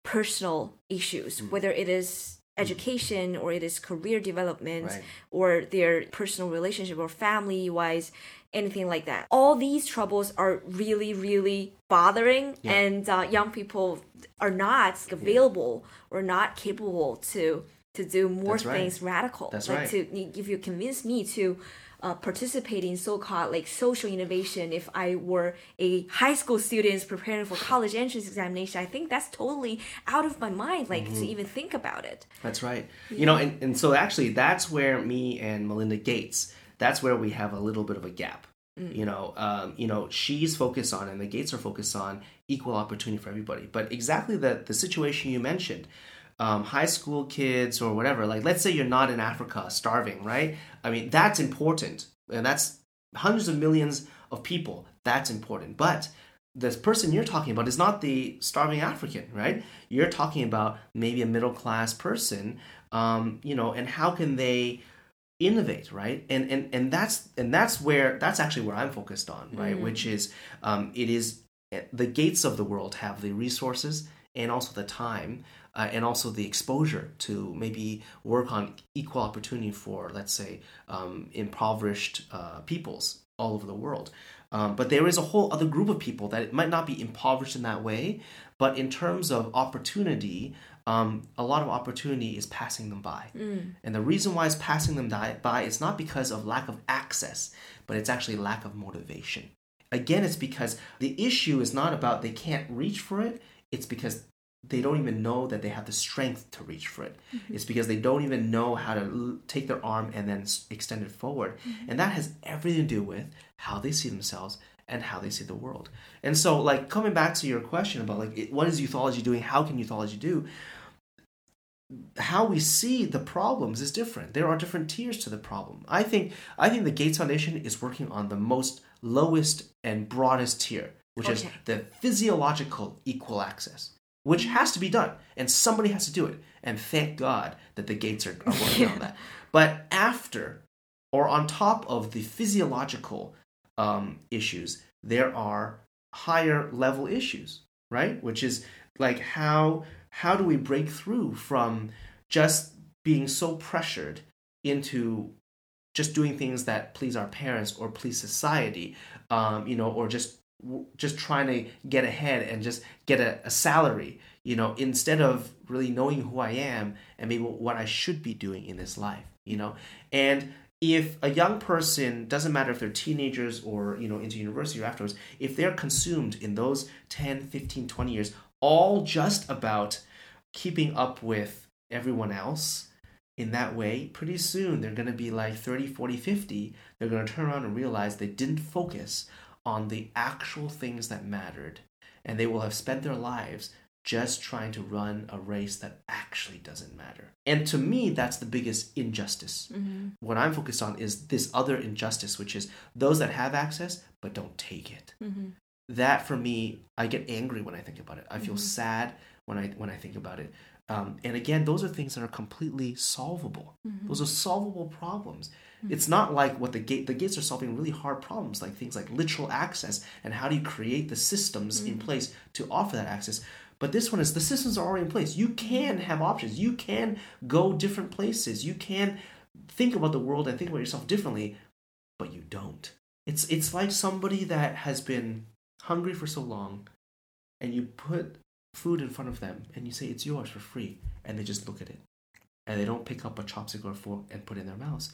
Speaker 1: personal issues, whether it is education or it is career development
Speaker 2: Right.
Speaker 1: or their personal relationship or family wise anything like that. All these troubles are really really bothering and uh, young people are not available or not capable to to do more
Speaker 2: That's right.
Speaker 1: things radical
Speaker 2: That's
Speaker 1: like
Speaker 2: right.
Speaker 1: to if you convince me to uh, participate in so-called like social innovation if I were a high school student preparing for college entrance examination. I think that's totally out of my mind, like mm-hmm. to even think about it.
Speaker 2: That's right. Yeah. You know, and, and so actually that's where me and Melinda Gates, that's where we have a little bit of a gap. Mm. You know, um, you know, she's focused on, and the Gates are focused on equal opportunity for everybody. But exactly the the situation you mentioned, um, high school kids or whatever. Like, let's say you're not in Africa starving, right? I mean, that's important, and that's hundreds of millions of people. That's important, but this person you're talking about is not the starving African, right? You're talking about maybe a middle class person, um, you know, and how can they innovate right and and and that's and that's where that's actually where i'm focused on right mm. which is um, it is eh, the gates of the world have the resources and also the time uh, and also the exposure to maybe work on equal opportunity for let's say um, impoverished uh, peoples all over the world um, but there is a whole other group of people that it might not be impoverished in that way but in terms of opportunity um, a lot of opportunity is passing them by. Mm. And the reason why it's passing them by is not because of lack of access, but it's actually lack of motivation. Again, it's because the issue is not about they can't reach for it, it's because they don't even know that they have the strength to reach for it. Mm-hmm. It's because they don't even know how to l- take their arm and then s- extend it forward. Mm-hmm. And that has everything to do with how they see themselves and how they see the world. And so, like, coming back to your question about, like, it, what is youthology doing? How can youthology do? how we see the problems is different. There are different tiers to the problem. I think I think the Gates Foundation is working on the most lowest and broadest tier, which okay. is the physiological equal access, which has to be done, and somebody has to do it. And thank God that the Gates are, are working on that. But after or on top of the physiological um, issues, there are higher level issues, right? Which is like how how do we break through from just being so pressured into just doing things that please our parents or please society um, you know or just just trying to get ahead and just get a, a, salary you know instead of really knowing who i am and maybe what i should be doing in this life you know and if a young person doesn't matter if they're teenagers or you know into university or afterwards if they're consumed in those 10 15 20 years all just about keeping up with everyone else in that way, pretty soon they're going to be like 30, 40, 50. They're going to turn around and realize they didn't focus on the actual things that mattered. And they will have spent their lives just trying to run a race that actually doesn't matter. And to me, that's the biggest injustice. Mm-hmm. What I'm focused on is this other injustice, which is those that have access but don't take it. Mm-hmm that for me, I get angry when I think about it. I feel mm-hmm. sad when I when I think about it. Um, and again, those are things that are completely solvable. Mm-hmm. Those are solvable problems. Mm-hmm. It's not like what the gate the gates are solving really hard problems, like things like literal access and how do you create the systems in mm-hmm. place to offer that access. But this one is the systems are already in place. You can have options. You can go different places. You can think about the world and think about yourself differently, but you don't. It's it's like somebody that has been hungry for so long and you put food in front of them and you say it's yours for free and they just look at it and they don't pick up a chopstick or a fork and put it in their mouths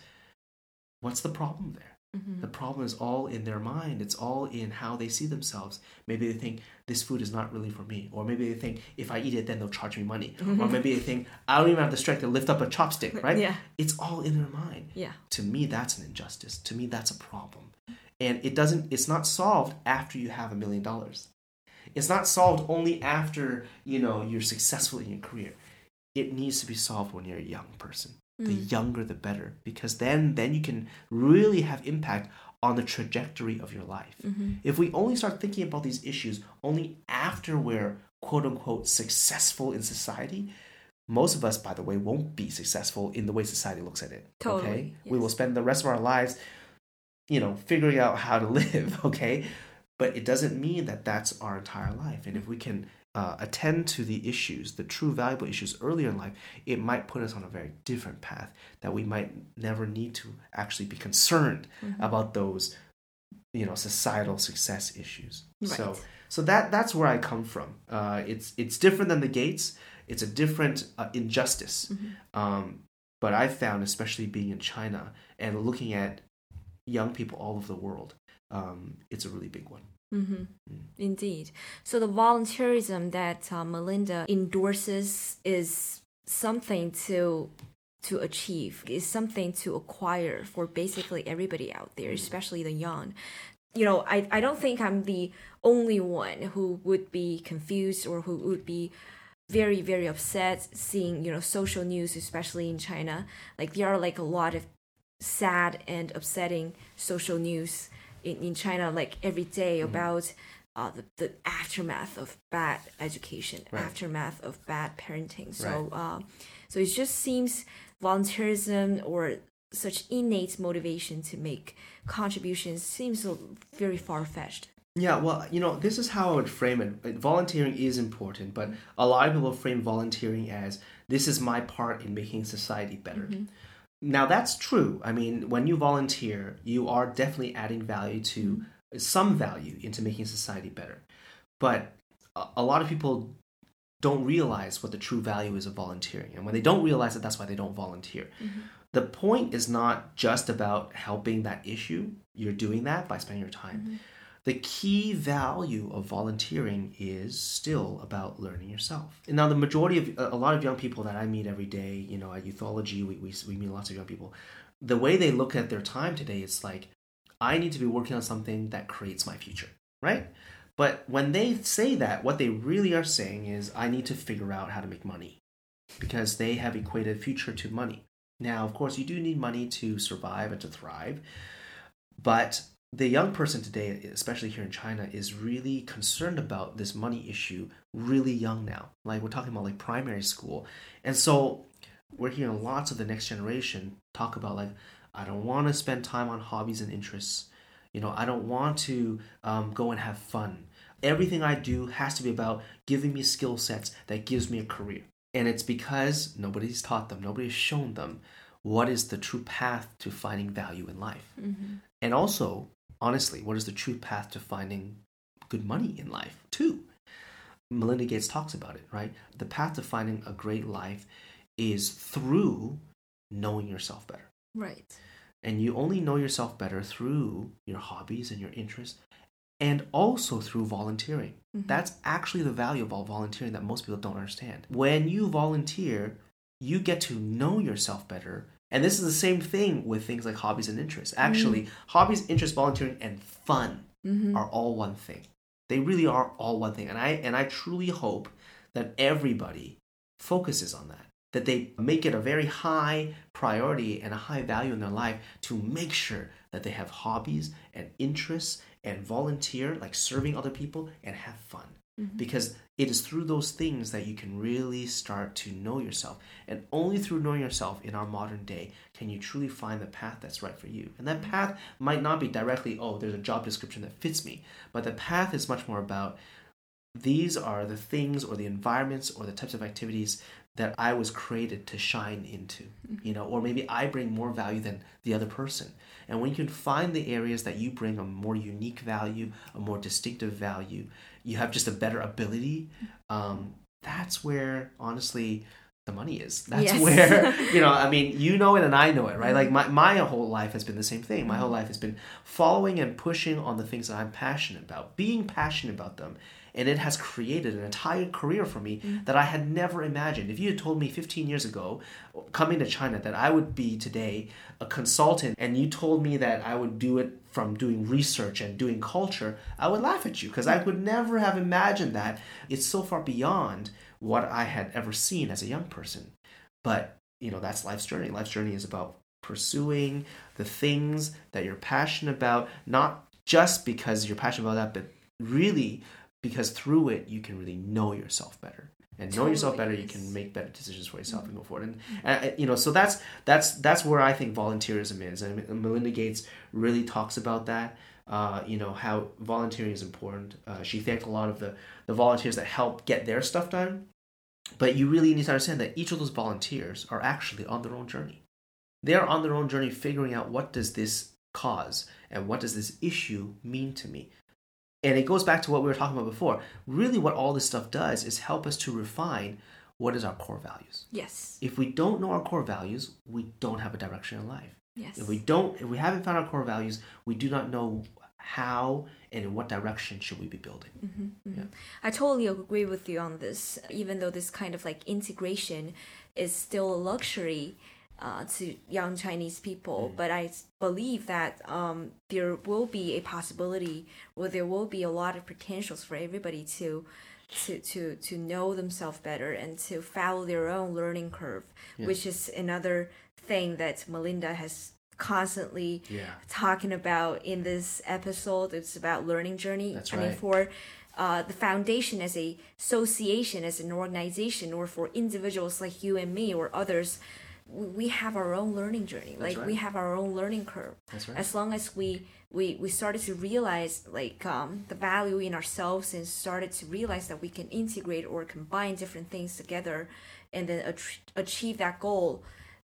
Speaker 2: what's the problem there? Mm-hmm. the problem is all in their mind. It's all in how they see themselves. Maybe they think this food is not really for me. Or maybe they think if i eat it then they'll charge me money. Mm-hmm. or maybe they think i don't even have the strength to lift up a chopstick right?
Speaker 1: Yeah.
Speaker 2: It's all in their mind.
Speaker 1: Yeah.
Speaker 2: To me that's an injustice. To me that's a problem. And it doesn't it's not solved after you have a million dollars. It's not solved only after you know you're successful in your career. It needs to be solved when you're a young person mm. the younger the better because then then you can really have impact on the trajectory of your life mm-hmm. if we only start thinking about these issues only after we're quote unquote successful in society most of us by the way won't be successful in the way society looks at it
Speaker 1: totally,
Speaker 2: okay
Speaker 1: yes.
Speaker 2: we will spend the rest of our lives you know, figuring out how to live, okay? But it doesn't mean that that's our entire life. And if we can uh, attend to the issues, the true valuable issues earlier in life, it might put us on a very different path that we might never need to actually be concerned mm-hmm. about those, you know, societal success issues. Right. So, so that that's where I come from. Uh, it's it's different than the Gates. It's a different uh, injustice. Mm-hmm. Um, but I found, especially being in China and looking at young people all over the world, um, it's a really big one.
Speaker 1: Mm-hmm. Mm. Indeed. So the volunteerism that uh, Melinda endorses is something to to achieve is something to acquire for basically everybody out there, especially the young. You know, I, I don't think I'm the only one who would be confused or who would be very, very upset seeing, you know, social news, especially in China. Like there are like a lot of sad and upsetting social news in, in China like every day mm-hmm. about uh, the, the aftermath of bad education, right. aftermath of bad parenting. So, right. uh, so it just seems volunteerism or such innate motivation to make contributions seems very far fetched.
Speaker 2: Yeah, well, you know, this is how I would frame it. Volunteering is important, but a lot of people frame volunteering as this is my part in making society better. Mm-hmm. Now, that's true. I mean, when you volunteer, you are definitely adding value to some value into making society better. But a lot of people don't realize what the true value is of volunteering. And when they don't realize it, that's why they don't volunteer. Mm-hmm. The point is not just about helping that issue, you're doing that by spending your time. Mm-hmm. The key value of volunteering is still about learning yourself. And now, the majority of a lot of young people that I meet every day, you know, at Youthology, we, we, we meet lots of young people. The way they look at their time today, it's like, I need to be working on something that creates my future, right? But when they say that, what they really are saying is, I need to figure out how to make money because they have equated future to money. Now, of course, you do need money to survive and to thrive, but the young person today, especially here in China, is really concerned about this money issue really young now. Like we're talking about like primary school. And so we're hearing lots of the next generation talk about like, I don't want to spend time on hobbies and interests. You know, I don't want to um, go and have fun everything I do has to be about giving me skill sets that gives me a career. And it's because nobody's taught them, nobody's shown them what is the true path to finding value in life. Mm-hmm. And also, honestly, what is the true path to finding good money in life, too? Melinda Gates talks about it, right? The path to finding a great life is through knowing yourself better.
Speaker 1: Right.
Speaker 2: And you only know yourself better through your hobbies and your interests and also through volunteering. Mm-hmm. That's actually the value of all volunteering that most people don't understand. When you volunteer, you get to know yourself better. And this is the same thing with things like hobbies and interests. Actually, mm-hmm. hobbies, interests, volunteering, and fun mm-hmm. are all one thing. They really are all one thing. And I and I truly hope that everybody focuses on that. That they make it a very high priority and a high value in their life to make sure that they have hobbies and interests and volunteer, like serving other people, and have fun. Mm-hmm. Because it is through those things that you can really start to know yourself. And only through knowing yourself in our modern day can you truly find the path that's right for you. And that mm-hmm. path might not be directly, oh, there's a job description that fits me, but the path is much more about these are the things or the environments or the types of activities that I was created to shine into, mm-hmm. you know, or maybe I bring more value than the other person. And when you can find the areas that you bring a more unique value, a more distinctive value, you have just a better ability. Um, that's where, honestly, the money is. That's yes. where, you know, I mean, you know it and I know it, right? Like my, my whole life has been the same thing. My whole mm-hmm. life has been following and pushing on the things that I'm passionate about, being passionate about them and it has created an entire career for me mm. that I had never imagined. If you had told me 15 years ago, coming to China, that I would be today a consultant, and you told me that I would do it from doing research and doing culture, I would laugh at you because I would never have imagined that. It's so far beyond what I had ever seen as a young person. But, you know, that's life's journey. Life's journey is about pursuing the things that you're passionate about, not just because you're passionate about that, but really because through it you can really know yourself better. And know yourself better you can make better decisions for yourself mm-hmm. and go forward. And, and, you know so that's that's that's where i think volunteerism is. And melinda gates really talks about that uh, you know how volunteering is important. Uh, she thanked a lot of the the volunteers that help get their stuff done. But you really need to understand that each of those volunteers are actually on their own journey. They're on their own journey figuring out what does this cause and what does this issue mean to me and it goes back to what we were talking about before. Really, what all this stuff does is help us to refine what is our core values.
Speaker 1: Yes.
Speaker 2: If we don't know our core values, we don't have a direction in life.
Speaker 1: Yes.
Speaker 2: If we don't, if we haven't found our core values, we do not know how and in what direction should we be building.
Speaker 1: Mm-hmm, I totally agree with you on this. Even though this kind of like integration is still a luxury uh, to young Chinese people, but I believe that um, there will be a possibility, or there will be a lot of potentials for everybody to. To, to, to know themselves better and to follow their own learning curve, which is another thing that Melinda has constantly
Speaker 2: Yeah.
Speaker 1: talking about in this episode. It's about learning journey.
Speaker 2: That's
Speaker 1: I mean, for uh, the foundation as a association, as an organization, or for individuals like you and me or others, we have our own learning journey. like we have our own learning curve.
Speaker 2: That's right.
Speaker 1: As long as we we we started to realize like um, the value in ourselves and started to realize that we can integrate or combine different things together, and then ach- achieve that goal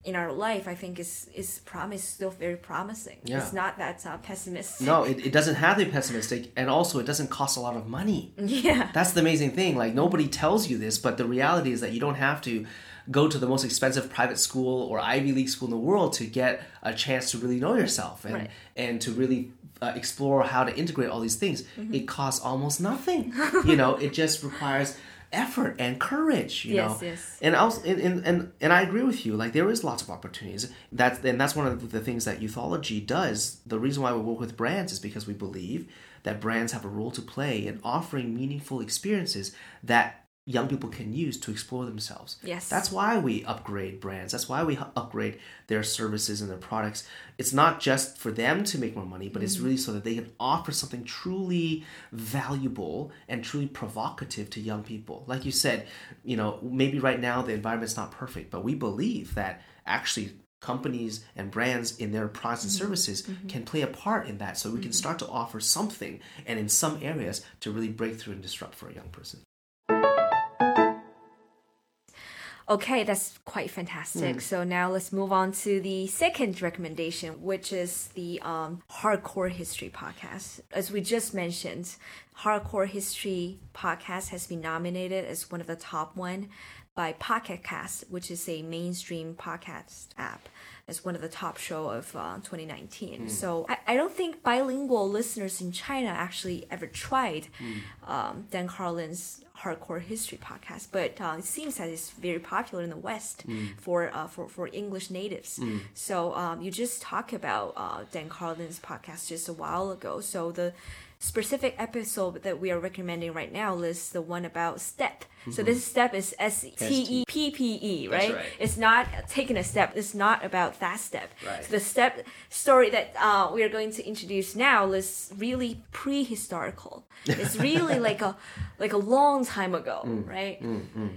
Speaker 1: in our life, I think is is promise still very promising.
Speaker 2: Yeah.
Speaker 1: It's not that uh, pessimistic.
Speaker 2: No, it, it doesn't have to be pessimistic, and also it doesn't cost a lot of money.
Speaker 1: Yeah.
Speaker 2: That's the amazing thing. Like nobody tells you this, but the reality is that you don't have to go to the most expensive private school or Ivy League school in the world to get a chance to really know yourself and
Speaker 1: Right.
Speaker 2: and to really uh, explore how to integrate all these things.
Speaker 1: Mm-hmm.
Speaker 2: It costs almost nothing. you know, it just requires effort and courage. You
Speaker 1: Yes,
Speaker 2: know,
Speaker 1: yes.
Speaker 2: and also and, and and and I agree with you. Like there is lots of opportunities. That's and that's one of the things that youthology does. The reason why we work with brands is because we believe that brands have a role to play in offering meaningful experiences that young people can use to explore themselves.
Speaker 1: Yes.
Speaker 2: That's why we upgrade brands. That's why we upgrade their services and their products. It's not just for them to make more money, but it's mm-hmm. really so that they can offer something truly valuable and truly provocative to young people. Like you said, you know, maybe right now the environment's not perfect, but we believe that actually companies and brands in their products and mm-hmm. services mm-hmm. can play a part in that so we can start to offer something and in some areas to really break through and disrupt for a young person.
Speaker 1: Okay, that's quite fantastic. So now let's move on to the second recommendation, which is the um, Hardcore History podcast. As we just mentioned, Hardcore History podcast has been nominated as one of the top one by Pocket Cast, which is a mainstream podcast app, as one of the top show of uh, 2019. So I, I don't think bilingual listeners in China actually ever tried um, Dan Carlin's hardcore history podcast, but uh, it seems that it's very popular in the West for uh, for for English natives. So um, you just talked about uh, Dan Carlin's podcast just a while ago. So the specific episode that we are recommending right now is the one about steppe. So mm-hmm. this steppe is S T E P P E, right?
Speaker 2: right.
Speaker 1: It's not taking a step. It's not about that step.
Speaker 2: Right.
Speaker 1: So the steppe story that uh, we are going to introduce now is really prehistorical. It's really like a like a long time ago, mm. right? Mm, mm.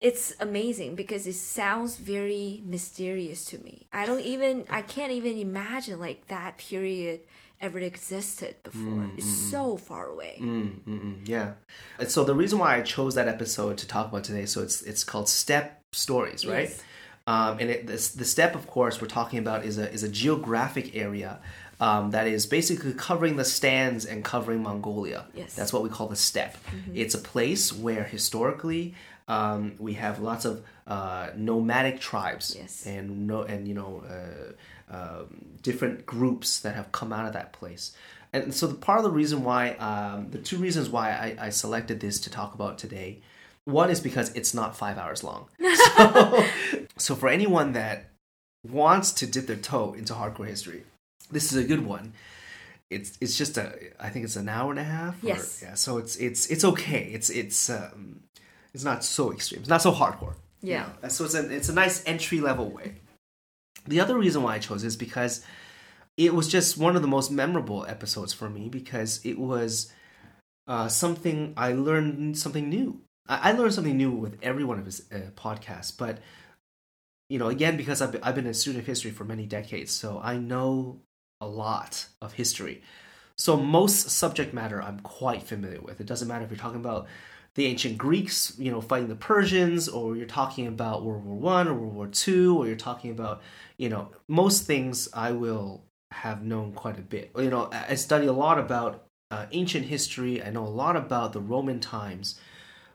Speaker 1: It's amazing because it sounds very mysterious to me. I don't even I can't even imagine like that period ever existed before. It's so far away.
Speaker 2: Mm-mm, yeah. And so the reason why I chose that episode to talk about today, so it's it's called Steppe Stories, right?
Speaker 1: Yes.
Speaker 2: Um, and it, this, the steppe, of course, we're talking about is a is a geographic area um, that is basically covering the Stans and covering Mongolia.
Speaker 1: Yes.
Speaker 2: That's what we call the steppe. It's a place where historically um, we have lots of uh, nomadic tribes
Speaker 1: Yes.
Speaker 2: and no and you know uh, um, different groups that have come out of that place. And so the part of the reason why um, the two reasons why I, I selected this to talk about today, one is because it's not five hours long. So, so for anyone that wants to dip their toe into hardcore history, this is a good one. It's it's just a I think it's an hour and a half. or-
Speaker 1: Yes.
Speaker 2: yeah. So it's it's it's okay. It's it's um, it's not so extreme. It's not so hardcore. you
Speaker 1: Yeah.
Speaker 2: know. So it's a it's a nice entry level way. The other reason why I chose is because it was just one of the most memorable episodes for me because it was uh, something I learned something new. I, I learned something new with every one of his uh, podcasts, but you know, again, because I've I've been a student of history for many decades, so I know a lot of history. So most subject matter I'm quite familiar with. It doesn't matter if you're talking about the ancient Greeks, you know, fighting the Persians, or you're talking about World War One or World War Two, or you're talking about, you know, most things I will have known quite a bit. You know, I study a lot about uh, ancient history. I know a lot about the Roman times,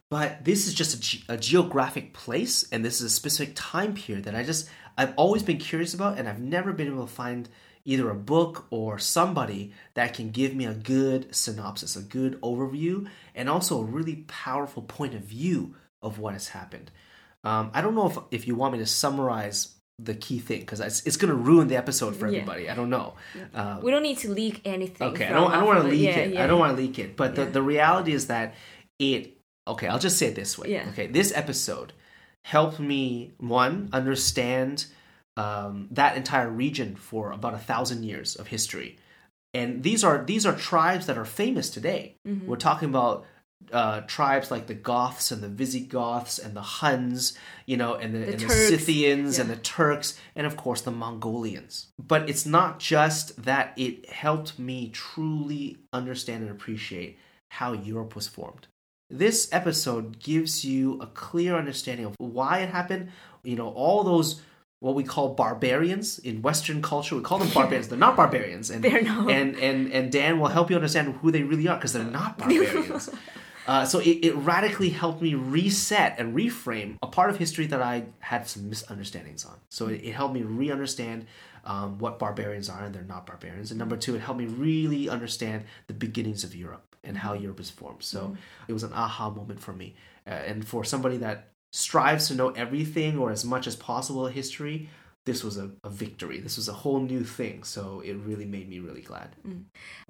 Speaker 2: but this is just a, ge- a geographic place and this is a specific time period that I just I've always been curious about and I've never been able to find either a book or somebody that can give me a good synopsis, a good overview, and also a really powerful point of view of what has happened. Um, I don't know if if you want me to summarize the key thing because it's, it's going to ruin the episode for
Speaker 1: Yeah.
Speaker 2: everybody. I don't know. Uh,
Speaker 1: We don't need to leak anything.
Speaker 2: okay, I don't I don't want to leak
Speaker 1: Yeah,
Speaker 2: it.
Speaker 1: yeah.
Speaker 2: I don't want to leak it. But the,
Speaker 1: Yeah.
Speaker 2: the reality is that it. Okay, I'll just say it this way.
Speaker 1: Yeah.
Speaker 2: Okay, this episode helped me one understand um, that entire region for about a thousand years of history, and these are these are tribes that are famous today.
Speaker 1: Mm-hmm.
Speaker 2: We're talking about uh, tribes like the Goths and the Visigoths and the Huns, you know, and the, and the. Scythians and the Turks, and of course the Mongolians. But it's not just that it helped me truly understand and appreciate how Europe was formed. This episode gives you a clear understanding of why it happened. You know, all those what we call barbarians in Western culture. We call them barbarians. They're not barbarians, and
Speaker 1: They're not.
Speaker 2: and and and Dan will help you understand who they really are because they're not barbarians. Uh, so it, it radically helped me reset and reframe a part of history that I had some misunderstandings on. So it, it helped me re-understand um, what barbarians are and they're not barbarians. And number two, it helped me really understand the beginnings of Europe and how Europe is formed. So it was an aha moment for me. Uh, and for somebody that strives to know everything or as much as possible history, this was a, a victory. This was a whole new thing. So it really made me really glad.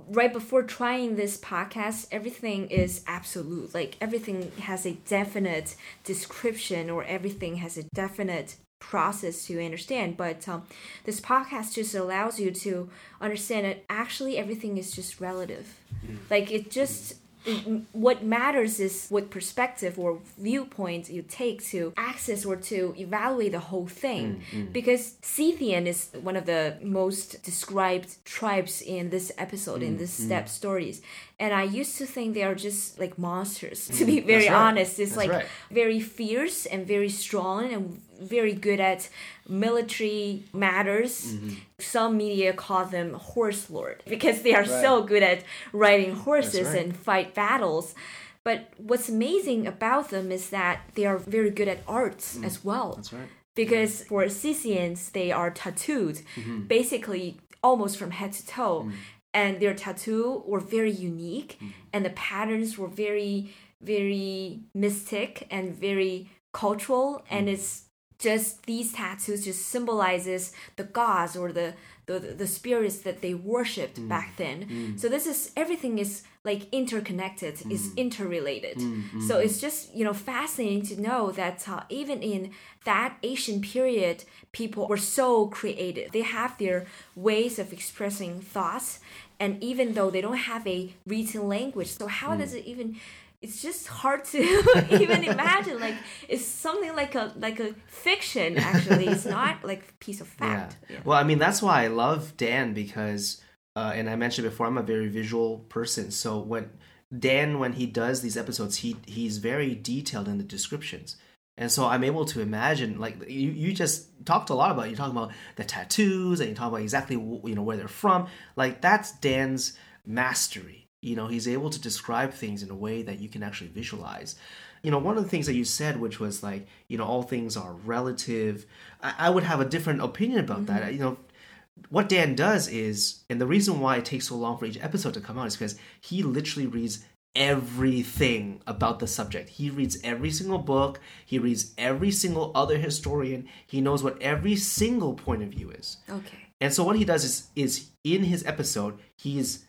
Speaker 1: right before trying this podcast, everything is absolute. Like everything has a definite description or everything has a definite process to understand. But um, this podcast just allows you to understand that actually everything is just relative. Like it just. What matters is what perspective or viewpoint you take to access or to evaluate the whole thing. Mm, mm. Because Scythian is one of the most described tribes in this episode, in mm, this Steppe Stories. And I used to think they are just like monsters, to be very
Speaker 2: right.
Speaker 1: honest. It's
Speaker 2: That's
Speaker 1: like
Speaker 2: right.
Speaker 1: very fierce and very strong and very good at military matters. Some media call them horse lord because they are so good at riding horses
Speaker 2: right.
Speaker 1: and fight battles. But what's amazing about them is that they are very good at arts as well.
Speaker 2: That's right.
Speaker 1: Because for Scythians, they are tattooed
Speaker 2: Mm-hmm.
Speaker 1: basically almost from head to toe.
Speaker 2: Mm.
Speaker 1: And their tattoo were very unique, and the patterns were very, very mystic and very cultural. And
Speaker 2: Mm.
Speaker 1: it's just these tattoos just symbolizes the gods or the the, the spirits that they worshipped
Speaker 2: Mm.
Speaker 1: back then. So this is everything is like interconnected, is
Speaker 2: Mm.
Speaker 1: interrelated. So it's just you know fascinating to know that uh, even in that Asian period, people were so creative. They have their ways of expressing thoughts, and even though they don't have a written language, so how does it even? It's just hard to even imagine. Like it's something like a like a fiction. Actually, it's not like a piece of fact.
Speaker 2: Yeah. Well, I mean, that's why I love Dan because, uh, and I mentioned before, I'm a very visual person. So when Dan, when he does these episodes, he he's very detailed in the descriptions, and so I'm able to imagine. Like you, you just talked a lot about. You're talking about the tattoos, and you talk about exactly you know where they're from. Like that's Dan's mastery. You know, he's able to describe things in a way that you can actually visualize you know one of the things that you said which was like you know all things are relative i, I would have a different opinion about that mm-hmm. you know what dan does is and the reason why it takes so long for each episode to come out is because he literally reads everything about the subject he reads every single book he reads every single other historian he knows what every single point of view is
Speaker 1: Okay.
Speaker 2: and so what he does is is in his episode, he's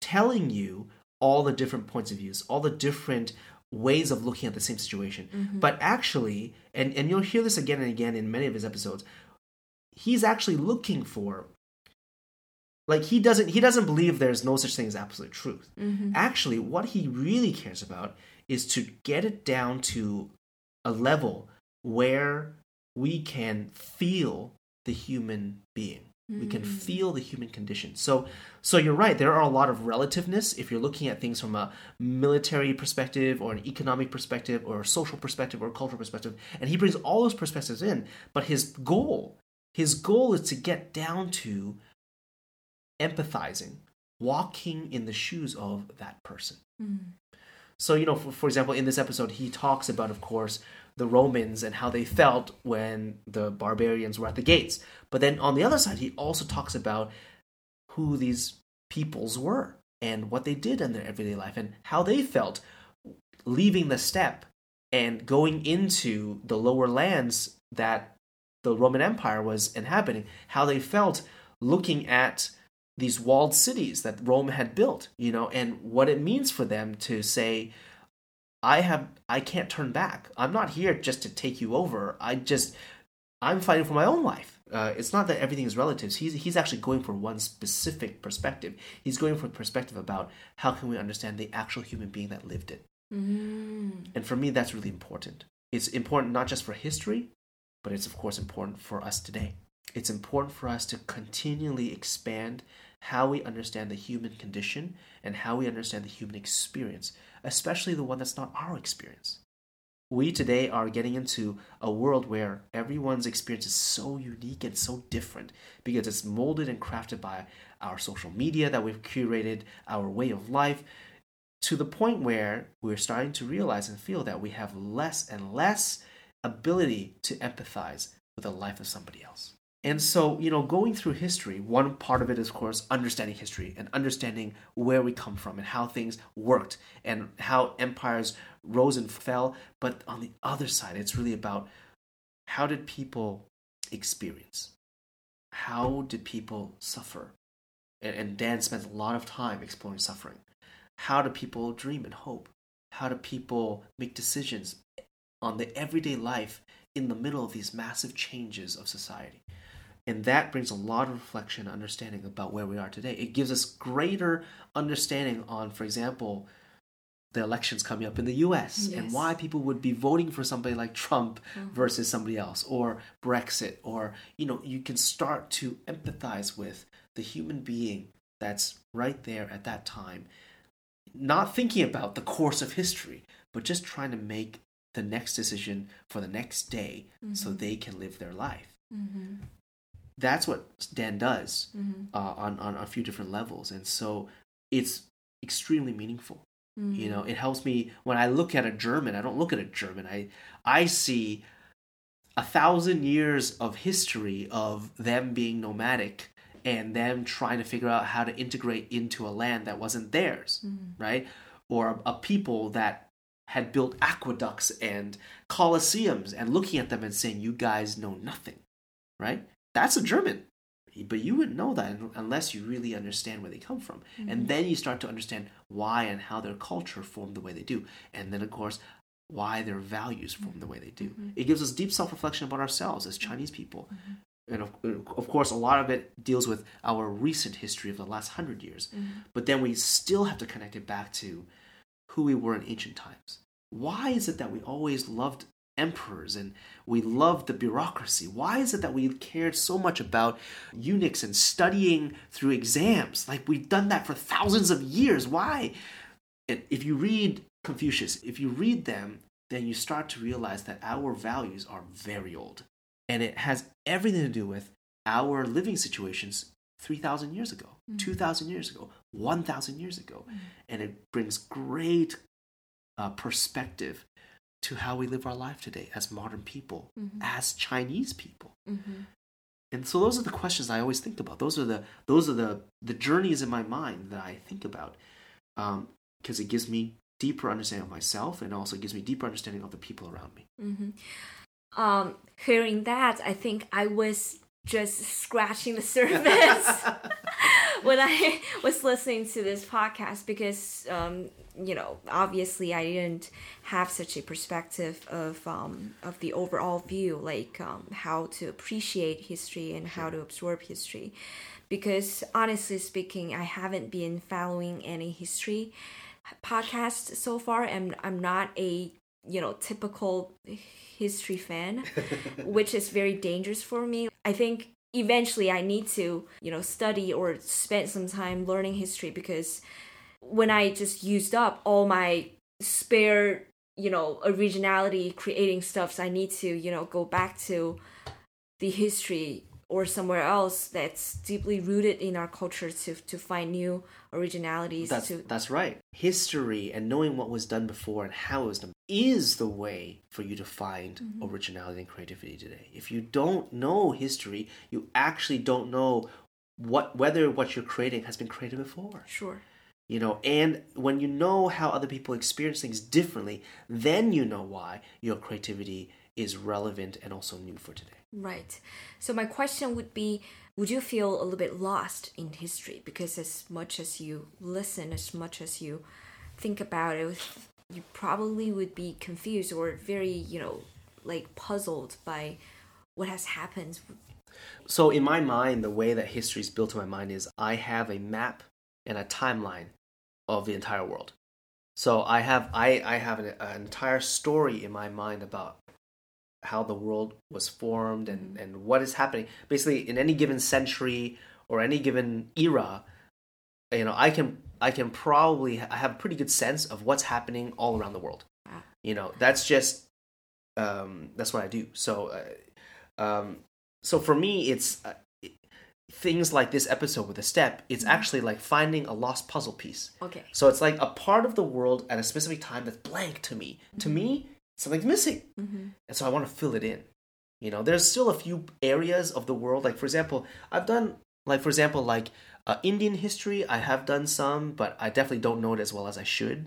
Speaker 2: telling you all the different points of views, all the different ways of looking at the same situation. Mm-hmm. But actually, and, and you'll hear this again and again in many of his episodes, he's actually looking for like he doesn't he doesn't believe there's no such thing as absolute truth. Mm-hmm. Actually, what he really cares about is to get it down to a level where we can feel the human being. We can mm. feel the human condition. So, so you're right. There are a lot of relativeness if you're looking at things from a military perspective or an economic perspective or a social perspective or a cultural perspective, and he brings all those perspectives in. But his goal, his goal is to get down to empathizing, walking in the shoes of that person. Hmm. So, you know, for, for example, in this episode, he talks about, of course, the Romans and how they felt when the barbarians were at the gates. But then on the other side, he also talks about who these peoples were and what they did in their everyday life and how they felt leaving the steppe and going into the lower lands that the Roman Empire was inhabiting, how they felt looking at these walled cities that Rome had built, you know, and what it means for them to say, I have I can't turn back. I'm not here just to take you over. I just I'm fighting for my own life. Uh, it's not that everything is relative. He's he's actually going for one specific perspective. He's going for a perspective about how can we understand the actual human being that lived it. Mm. And for me, that's really important. It's important not just for history, but it's of course important for us today. It's important for us to continually expand how we understand the human condition and how we understand the human experience, especially the one that's not our experience. We today are getting into a world where everyone's experience is so unique and so different because it's molded and crafted by our social media that we've curated, our way of life, to the point where we're starting to realize and feel that we have less and less ability to empathize with the life of somebody else. And so, you know, going through history, one part of it is, of course, understanding history and understanding where we come from and how things worked and how empires rose and fell. But on the other side, it's really about how did people experience? How did people suffer? And, Dan spends a lot of time exploring suffering. How do people dream and hope? How do people make decisions on the everyday life in the middle of these massive changes of society? And that brings a lot of reflection and understanding about where we are today. It gives us greater understanding on, for example, the elections coming up in the US yes. and why people would be voting for somebody like Trump mm-hmm. versus somebody else or Brexit or you know you can start to empathize with the human being that's right there at that time not thinking about the course of history but just trying to make the next decision for the next day mm-hmm. so they can live their life mm-hmm that's what Dan does mm-hmm. uh, on on a few different levels, and so it's extremely meaningful. Mm-hmm. You know, it helps me when I look at a German. I don't look at a German. I I see a thousand years of history of them being nomadic and them trying to figure out how to integrate into a land that wasn't theirs, mm-hmm. right? Or a, a people that had built aqueducts and colosseums and looking at them and saying, "You guys know nothing," right? That's a German. But you wouldn't know that unless you really understand where they come from. Mm-hmm. And then you start to understand why and how their culture formed the way they do. And then, of course, why their values form the way they do. Mm-hmm. It gives us deep self reflection about ourselves as Chinese people. Mm-hmm. And of, of, course, a lot of it deals with our recent history of the last hundred years. Mm-hmm. But then we still have to connect it back to who we were in ancient times. Why is it that we always loved emperors and we loved the bureaucracy. Why is it that we cared so much about eunuchs and studying through exams? Like we've done that for thousands of years. Why? if you read Confucius, if you read them, then you start to realize that our values are very old. And it has everything to do with our living situations 3,000 years ago, mm-hmm. 2,000 years ago, 1,000 years ago. Mm-hmm. And it brings great uh, perspective to how we live our life today as modern people, mm-hmm. as Chinese people. Mm-hmm. And so those are the questions I always think about. Those are the those are the the journeys in my mind that I think about because um, it gives me deeper understanding of myself and also gives me deeper understanding of the people around me.
Speaker 1: Mm-hmm. Um, hearing that, I think I was just scratching the surface when I was listening to this podcast because um, you know obviously I didn't have such a perspective of um, of the overall view like um, how to appreciate history and how to absorb history. Because honestly speaking I haven't been following any history podcast so far and I'm not a you know typical history fan which is very dangerous for me. I think eventually I need to, you know, study or spend some time learning history because when I just used up all my spare, you know, originality creating stuffs, I need to, you know, go back to the history or somewhere else that's deeply rooted in our culture to to find new originalities
Speaker 2: That's
Speaker 1: to
Speaker 2: that's right. History and knowing what was done before and how it was done is the way for you to find
Speaker 1: Mm-hmm.
Speaker 2: originality and creativity today. If you don't know history, you actually don't know what whether what you're creating has been created before.
Speaker 1: sure
Speaker 2: You know, and when you know how other people experience things differently, then you know why your creativity is relevant and also new for today.
Speaker 1: Right. So my question would be would you feel a little bit lost in history because as much as you listen as much as you think about it you probably would be confused or very, you know, like puzzled by what has happened.
Speaker 2: So in my mind, the way that history is built in my mind is I have a map and a timeline of the entire world. So I have I, I have an, an entire story in my mind about how the world was formed and, and what is happening. Basically, in any given century or any given era, you know, I can I can probably I have a pretty good sense of what's happening all around the world. You know, that's just um, that's what I do. So, uh, um, so for me, it's uh, it- things like this episode with a steppe. It's actually like finding a lost puzzle piece.
Speaker 1: Okay.
Speaker 2: So it's like a part of the world at a specific time that's blank to me. To me, something's missing,
Speaker 1: Mhm.
Speaker 2: and so I want to fill it in. You know, there's still a few areas of the world. Like for example, I've done like for example like uh, Indian history. I have done some, but I definitely don't know it as well as I should.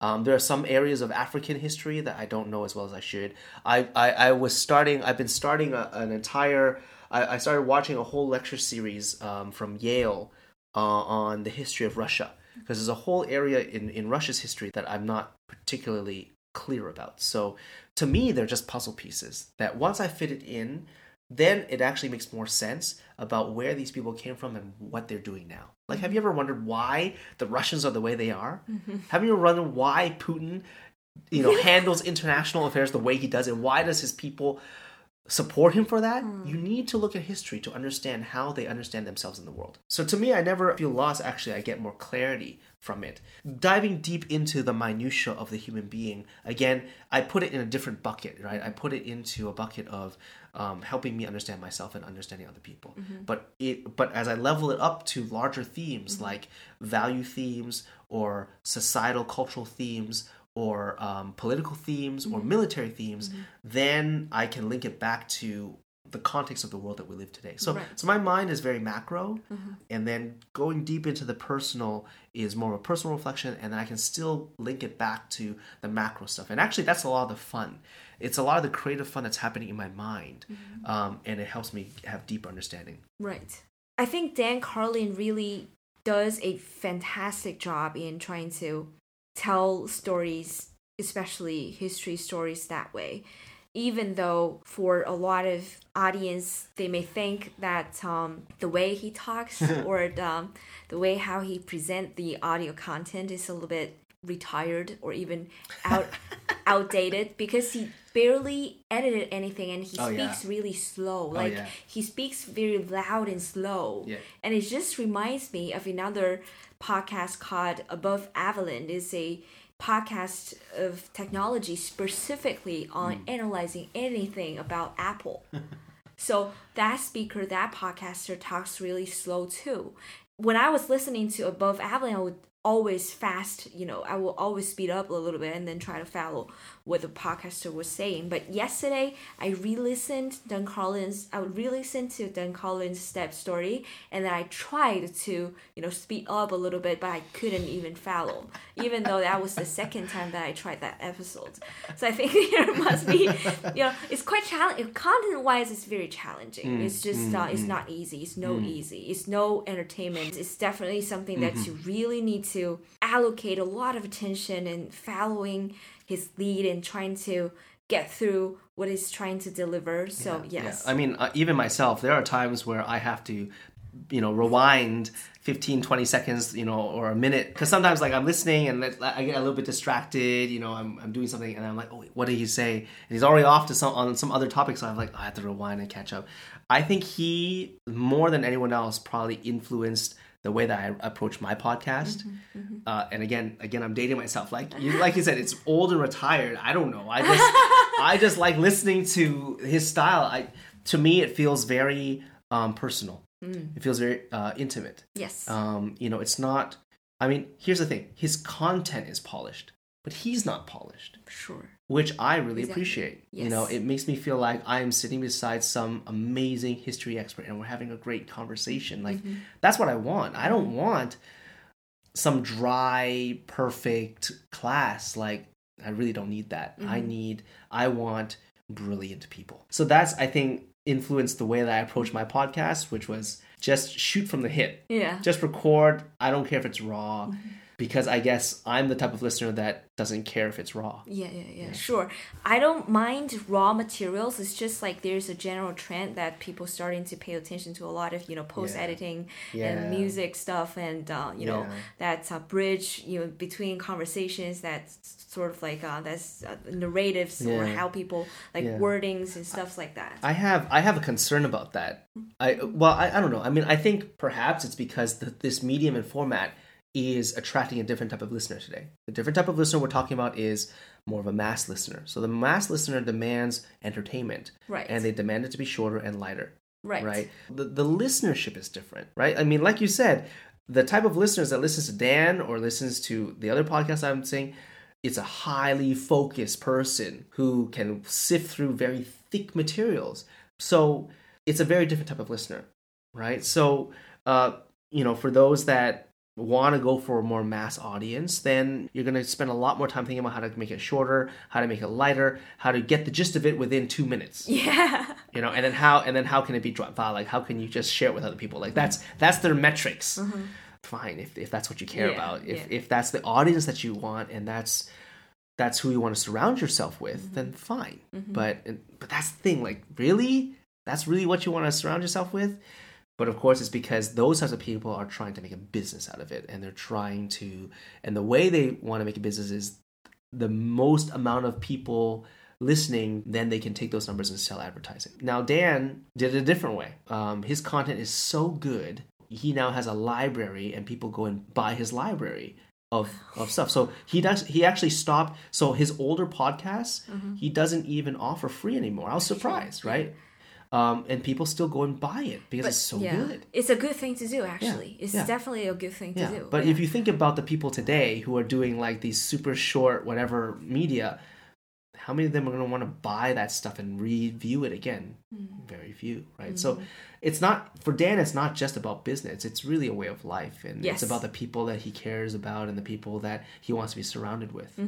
Speaker 2: Um, there are some areas of African history that I don't know as well as I should. I I, I was starting. I've been starting a, an entire. I, I started watching a whole lecture series um, from Yale uh, on the history of Russia because there's a whole area in in Russia's history that I'm not particularly clear about. So to me, they're just puzzle pieces that once I fit it in, then it actually makes more sense about where these people came from and what they're doing now. Like, have you ever wondered why the Russians are the way they are? Mm-hmm. Have you ever wondered why Putin, you know, handles international affairs the way he does, and why does his people support him for that? Hmm. You need to look at history to understand how they understand themselves in the world. So to me, I never feel lost. Actually, I get more clarity from it. Diving deep into the minutia of the human being, again, I put it in a different bucket, right? I put it into a bucket of um, helping me understand myself and understanding other people. But it, but as I level it up to larger themes like value themes or societal cultural themes or um, political themes or military themes, then I can link it back to the context of the world that we live today. So,
Speaker 1: Right.
Speaker 2: so my mind is very macro, and then going deep into the personal is more of a personal reflection, and then I can still link it back to the macro stuff. And actually, that's a lot of the fun. It's a lot of the creative fun that's happening in my mind, um, and it helps me have deep understanding.
Speaker 1: Right. I think Dan Carlin really does a fantastic job in trying to tell stories, especially history stories, that way. Even though for a lot of audience, they may think that um, the way he talks or um, the way how he present the audio content is a little bit retired or even out outdated because he barely edited anything and he
Speaker 2: Oh, yeah.
Speaker 1: speaks really slow. Like
Speaker 2: yeah.
Speaker 1: he speaks very loud and slow.
Speaker 2: Yeah.
Speaker 1: And it just reminds me of another podcast called Above Avalon. is a podcast of technology specifically on hmm. analyzing anything about Apple. so that speaker, that podcaster talks really slow too. When I was listening to Above Avalon, I would always fast, you know, I will always speed up a little bit and then try to follow what the podcaster was saying. But yesterday, I re-listened Dan Carlin's I re-listened to Dan Carlin's steppe story, and then I tried to, you know, speed up a little bit, but I couldn't even follow, even though that was the second time that I tried that episode. So I think there must be, you know, it's quite challenging. Content-wise, it's very challenging. Mm, it's just, uh, it's mm. not easy. It's no easy. It's no entertainment. It's definitely something that mm-hmm. you really need to allocate a lot of attention and following his lead and trying to get through what he's trying to deliver. So yes,
Speaker 2: Yeah. I mean, uh, even myself, there are times where I have to, you know, rewind 15, 20 seconds, you know, or a minute. Because sometimes, like, I'm listening and I get a little bit distracted, you know, I'm, I'm doing something and I'm like, oh, wait, what did he say? And he's already off to some on some other topic. So I'm like, I have to rewind and catch up. I think he, more than anyone else, probably influenced the way that I approach my podcast. Uh, and again, again, I'm dating myself. Like you, like you said, it's old and retired. I don't know. I just, I just like listening to his style. I, to me, it feels very um, personal.
Speaker 1: Mm.
Speaker 2: It feels very uh, intimate.
Speaker 1: Yes.
Speaker 2: Um, you know, it's not. I mean, here's the thing: his content is polished, but he's not polished,
Speaker 1: sure.
Speaker 2: Which I really
Speaker 1: Exactly.
Speaker 2: appreciate. You know, it makes me feel like I am sitting beside some amazing history expert, and we're having a great conversation. Like
Speaker 1: Mhm.
Speaker 2: that's what I want. I don't want some dry, perfect class. Like I really don't need that. I
Speaker 1: Mhm.
Speaker 2: need. I want brilliant people. So that's I think influenced the way that I approach my podcast, which was just shoot from the hip
Speaker 1: Yeah.
Speaker 2: just record i don't care if it's raw
Speaker 1: Mm-hmm.
Speaker 2: Because i guess i'm the type of listener that doesn't care if it's raw
Speaker 1: Yeah, yeah, yeah, sure. I don't mind raw materials. It's just like there's a general trend that people starting to pay attention to a lot of you know post editing
Speaker 2: Yeah.
Speaker 1: and music stuff, and uh, you know
Speaker 2: Yeah.
Speaker 1: that's a bridge you know between conversations. That's sort of like uh, that's uh, narratives or how people like
Speaker 2: Yeah.
Speaker 1: wordings and stuff like that.
Speaker 2: i have i have a concern about that i well i, I don't know i mean i think perhaps it's because the, this medium and format is attracting a different type of listener today the different type of listener we're talking about is more of a mass listener so the mass listener demands entertainment
Speaker 1: Right.
Speaker 2: and they demand it to be shorter and lighter
Speaker 1: right.
Speaker 2: right? The, the listenership is different, right? I mean, like you said, the type of listeners that listens to Dan or listens to the other podcast I'm saying, it's a highly focused person who can sift through very thick materials. So it's a very different type of listener, right? So, uh, you know, for those that want to go for a more mass audience, then you're going to spend a lot more time thinking about how to make it shorter, how to make it lighter, how to get the gist of it within two minutes
Speaker 1: Yeah.
Speaker 2: you know and then how and then how can it be dropped out like how can you just share it with other people like that's that's their metrics fine if, if that's what you care
Speaker 1: Mm-hmm. Yeah,
Speaker 2: about if
Speaker 1: yeah.
Speaker 2: if that's the audience that you want and that's that's who you want to surround yourself with
Speaker 1: Mm-hmm.
Speaker 2: then fine but but that's the thing like really that's really what you want to surround yourself with but of course it's because those types of people are trying to make a business out of it and they're trying to and the way they want to make a business is the most amount of people listening, then they can take those numbers and sell advertising. Now, Dan did it a different way. Um, his content is so good, he now has a library, and people go and buy his library of, of stuff. So he does. He actually stopped. So his older podcasts, he doesn't even offer free anymore. I was surprised, right? Um, and people still go and buy it because it's so
Speaker 1: yeah.
Speaker 2: good.
Speaker 1: It's a good thing to do, actually. It's
Speaker 2: yeah.
Speaker 1: definitely a good thing to
Speaker 2: Yeah,
Speaker 1: do.
Speaker 2: but
Speaker 1: yeah.
Speaker 2: if you think about the people today who are doing like these super short whatever media, how many of them are going to want to buy that stuff and review it again?
Speaker 1: Mm.
Speaker 2: Very few, right? So it's not for Dan. It's not just about business. It's really a way of life, and
Speaker 1: Yes.
Speaker 2: it's about the people that he cares about and the people that he wants to be surrounded with. Yeah.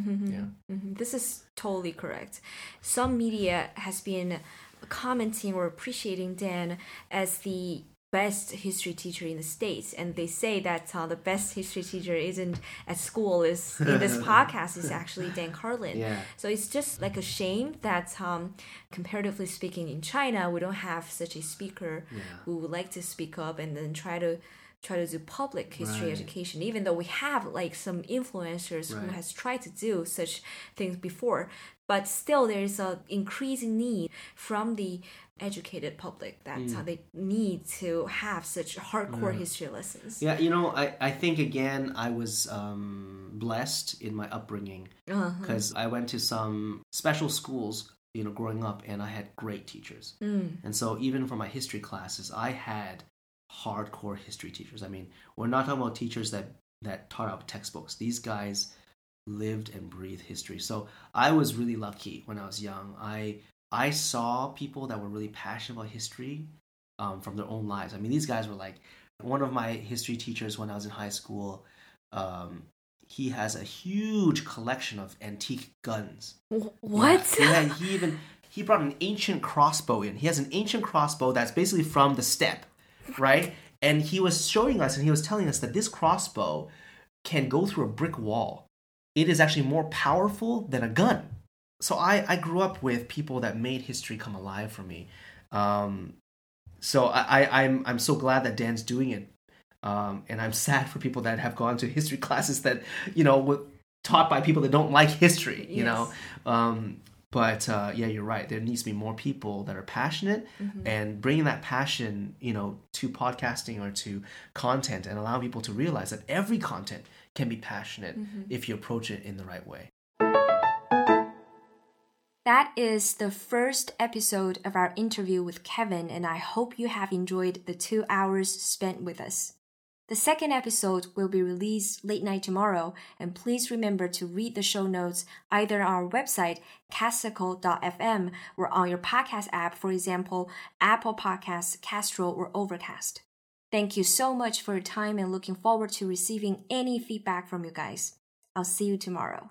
Speaker 1: Mhm, This is totally correct. Some media has been commenting or appreciating Dan as the best history teacher in the states, and they say that uh, the best history teacher isn't at school. Is in this podcast is actually Dan Carlin.
Speaker 2: Yeah.
Speaker 1: So it's just like a shame that, um, comparatively speaking, in China we don't have such a speaker who would like to speak up and then try to try to do public history
Speaker 2: Right.
Speaker 1: education. Even though we have like some influencers who has tried to do such things before, but still there's a increasing need from the educated public that
Speaker 2: Hmm.
Speaker 1: uh, they need to have such hardcore history lessons.
Speaker 2: Yeah, you know, I, I think again I was um, blessed in my upbringing
Speaker 1: Uh-huh.
Speaker 2: because I went to some special schools, you know, growing up, and I had great teachers.
Speaker 1: Mm.
Speaker 2: And so even for my history classes, I had hardcore history teachers. I mean, we're not talking about teachers that that taught out textbooks. These guys lived and breathed history. So I was really lucky when I was young. I I saw people that were really passionate about history um, from their own lives. I mean, these guys were like one of my history teachers when I was in high school. Um, he has a huge collection of antique guns.
Speaker 1: Wh- What?
Speaker 2: Yeah, yeah, he even he brought an ancient crossbow in. He has an ancient crossbow that's basically from the steppe, right? And he was showing us and he was telling us that this crossbow can go through a brick wall. It is actually more powerful than a gun. So I, I grew up with people that made history come alive for me. Um, so I, I, I'm I'm so glad that Dan's doing it. Um, and I'm sad for people that have gone to history classes that, you know, were taught by people that don't like history, you know. Um, but uh, yeah, you're right. There needs to be more people that are passionate and bringing that passion, you know, to podcasting or to content and allow people to realize that every content can be passionate mm-hmm. if you approach it in the right way.
Speaker 1: That is the first episode of our interview with Kevin, and I hope you have enjoyed the two hours spent with us. The second episode will be released late night tomorrow, and please remember to read the show notes either on our website, casticle.fm, or on your podcast app, for example, Apple Podcasts, Castro, or Overcast. Thank you so much for your time and looking forward to receiving any feedback from you guys. I'll see you tomorrow.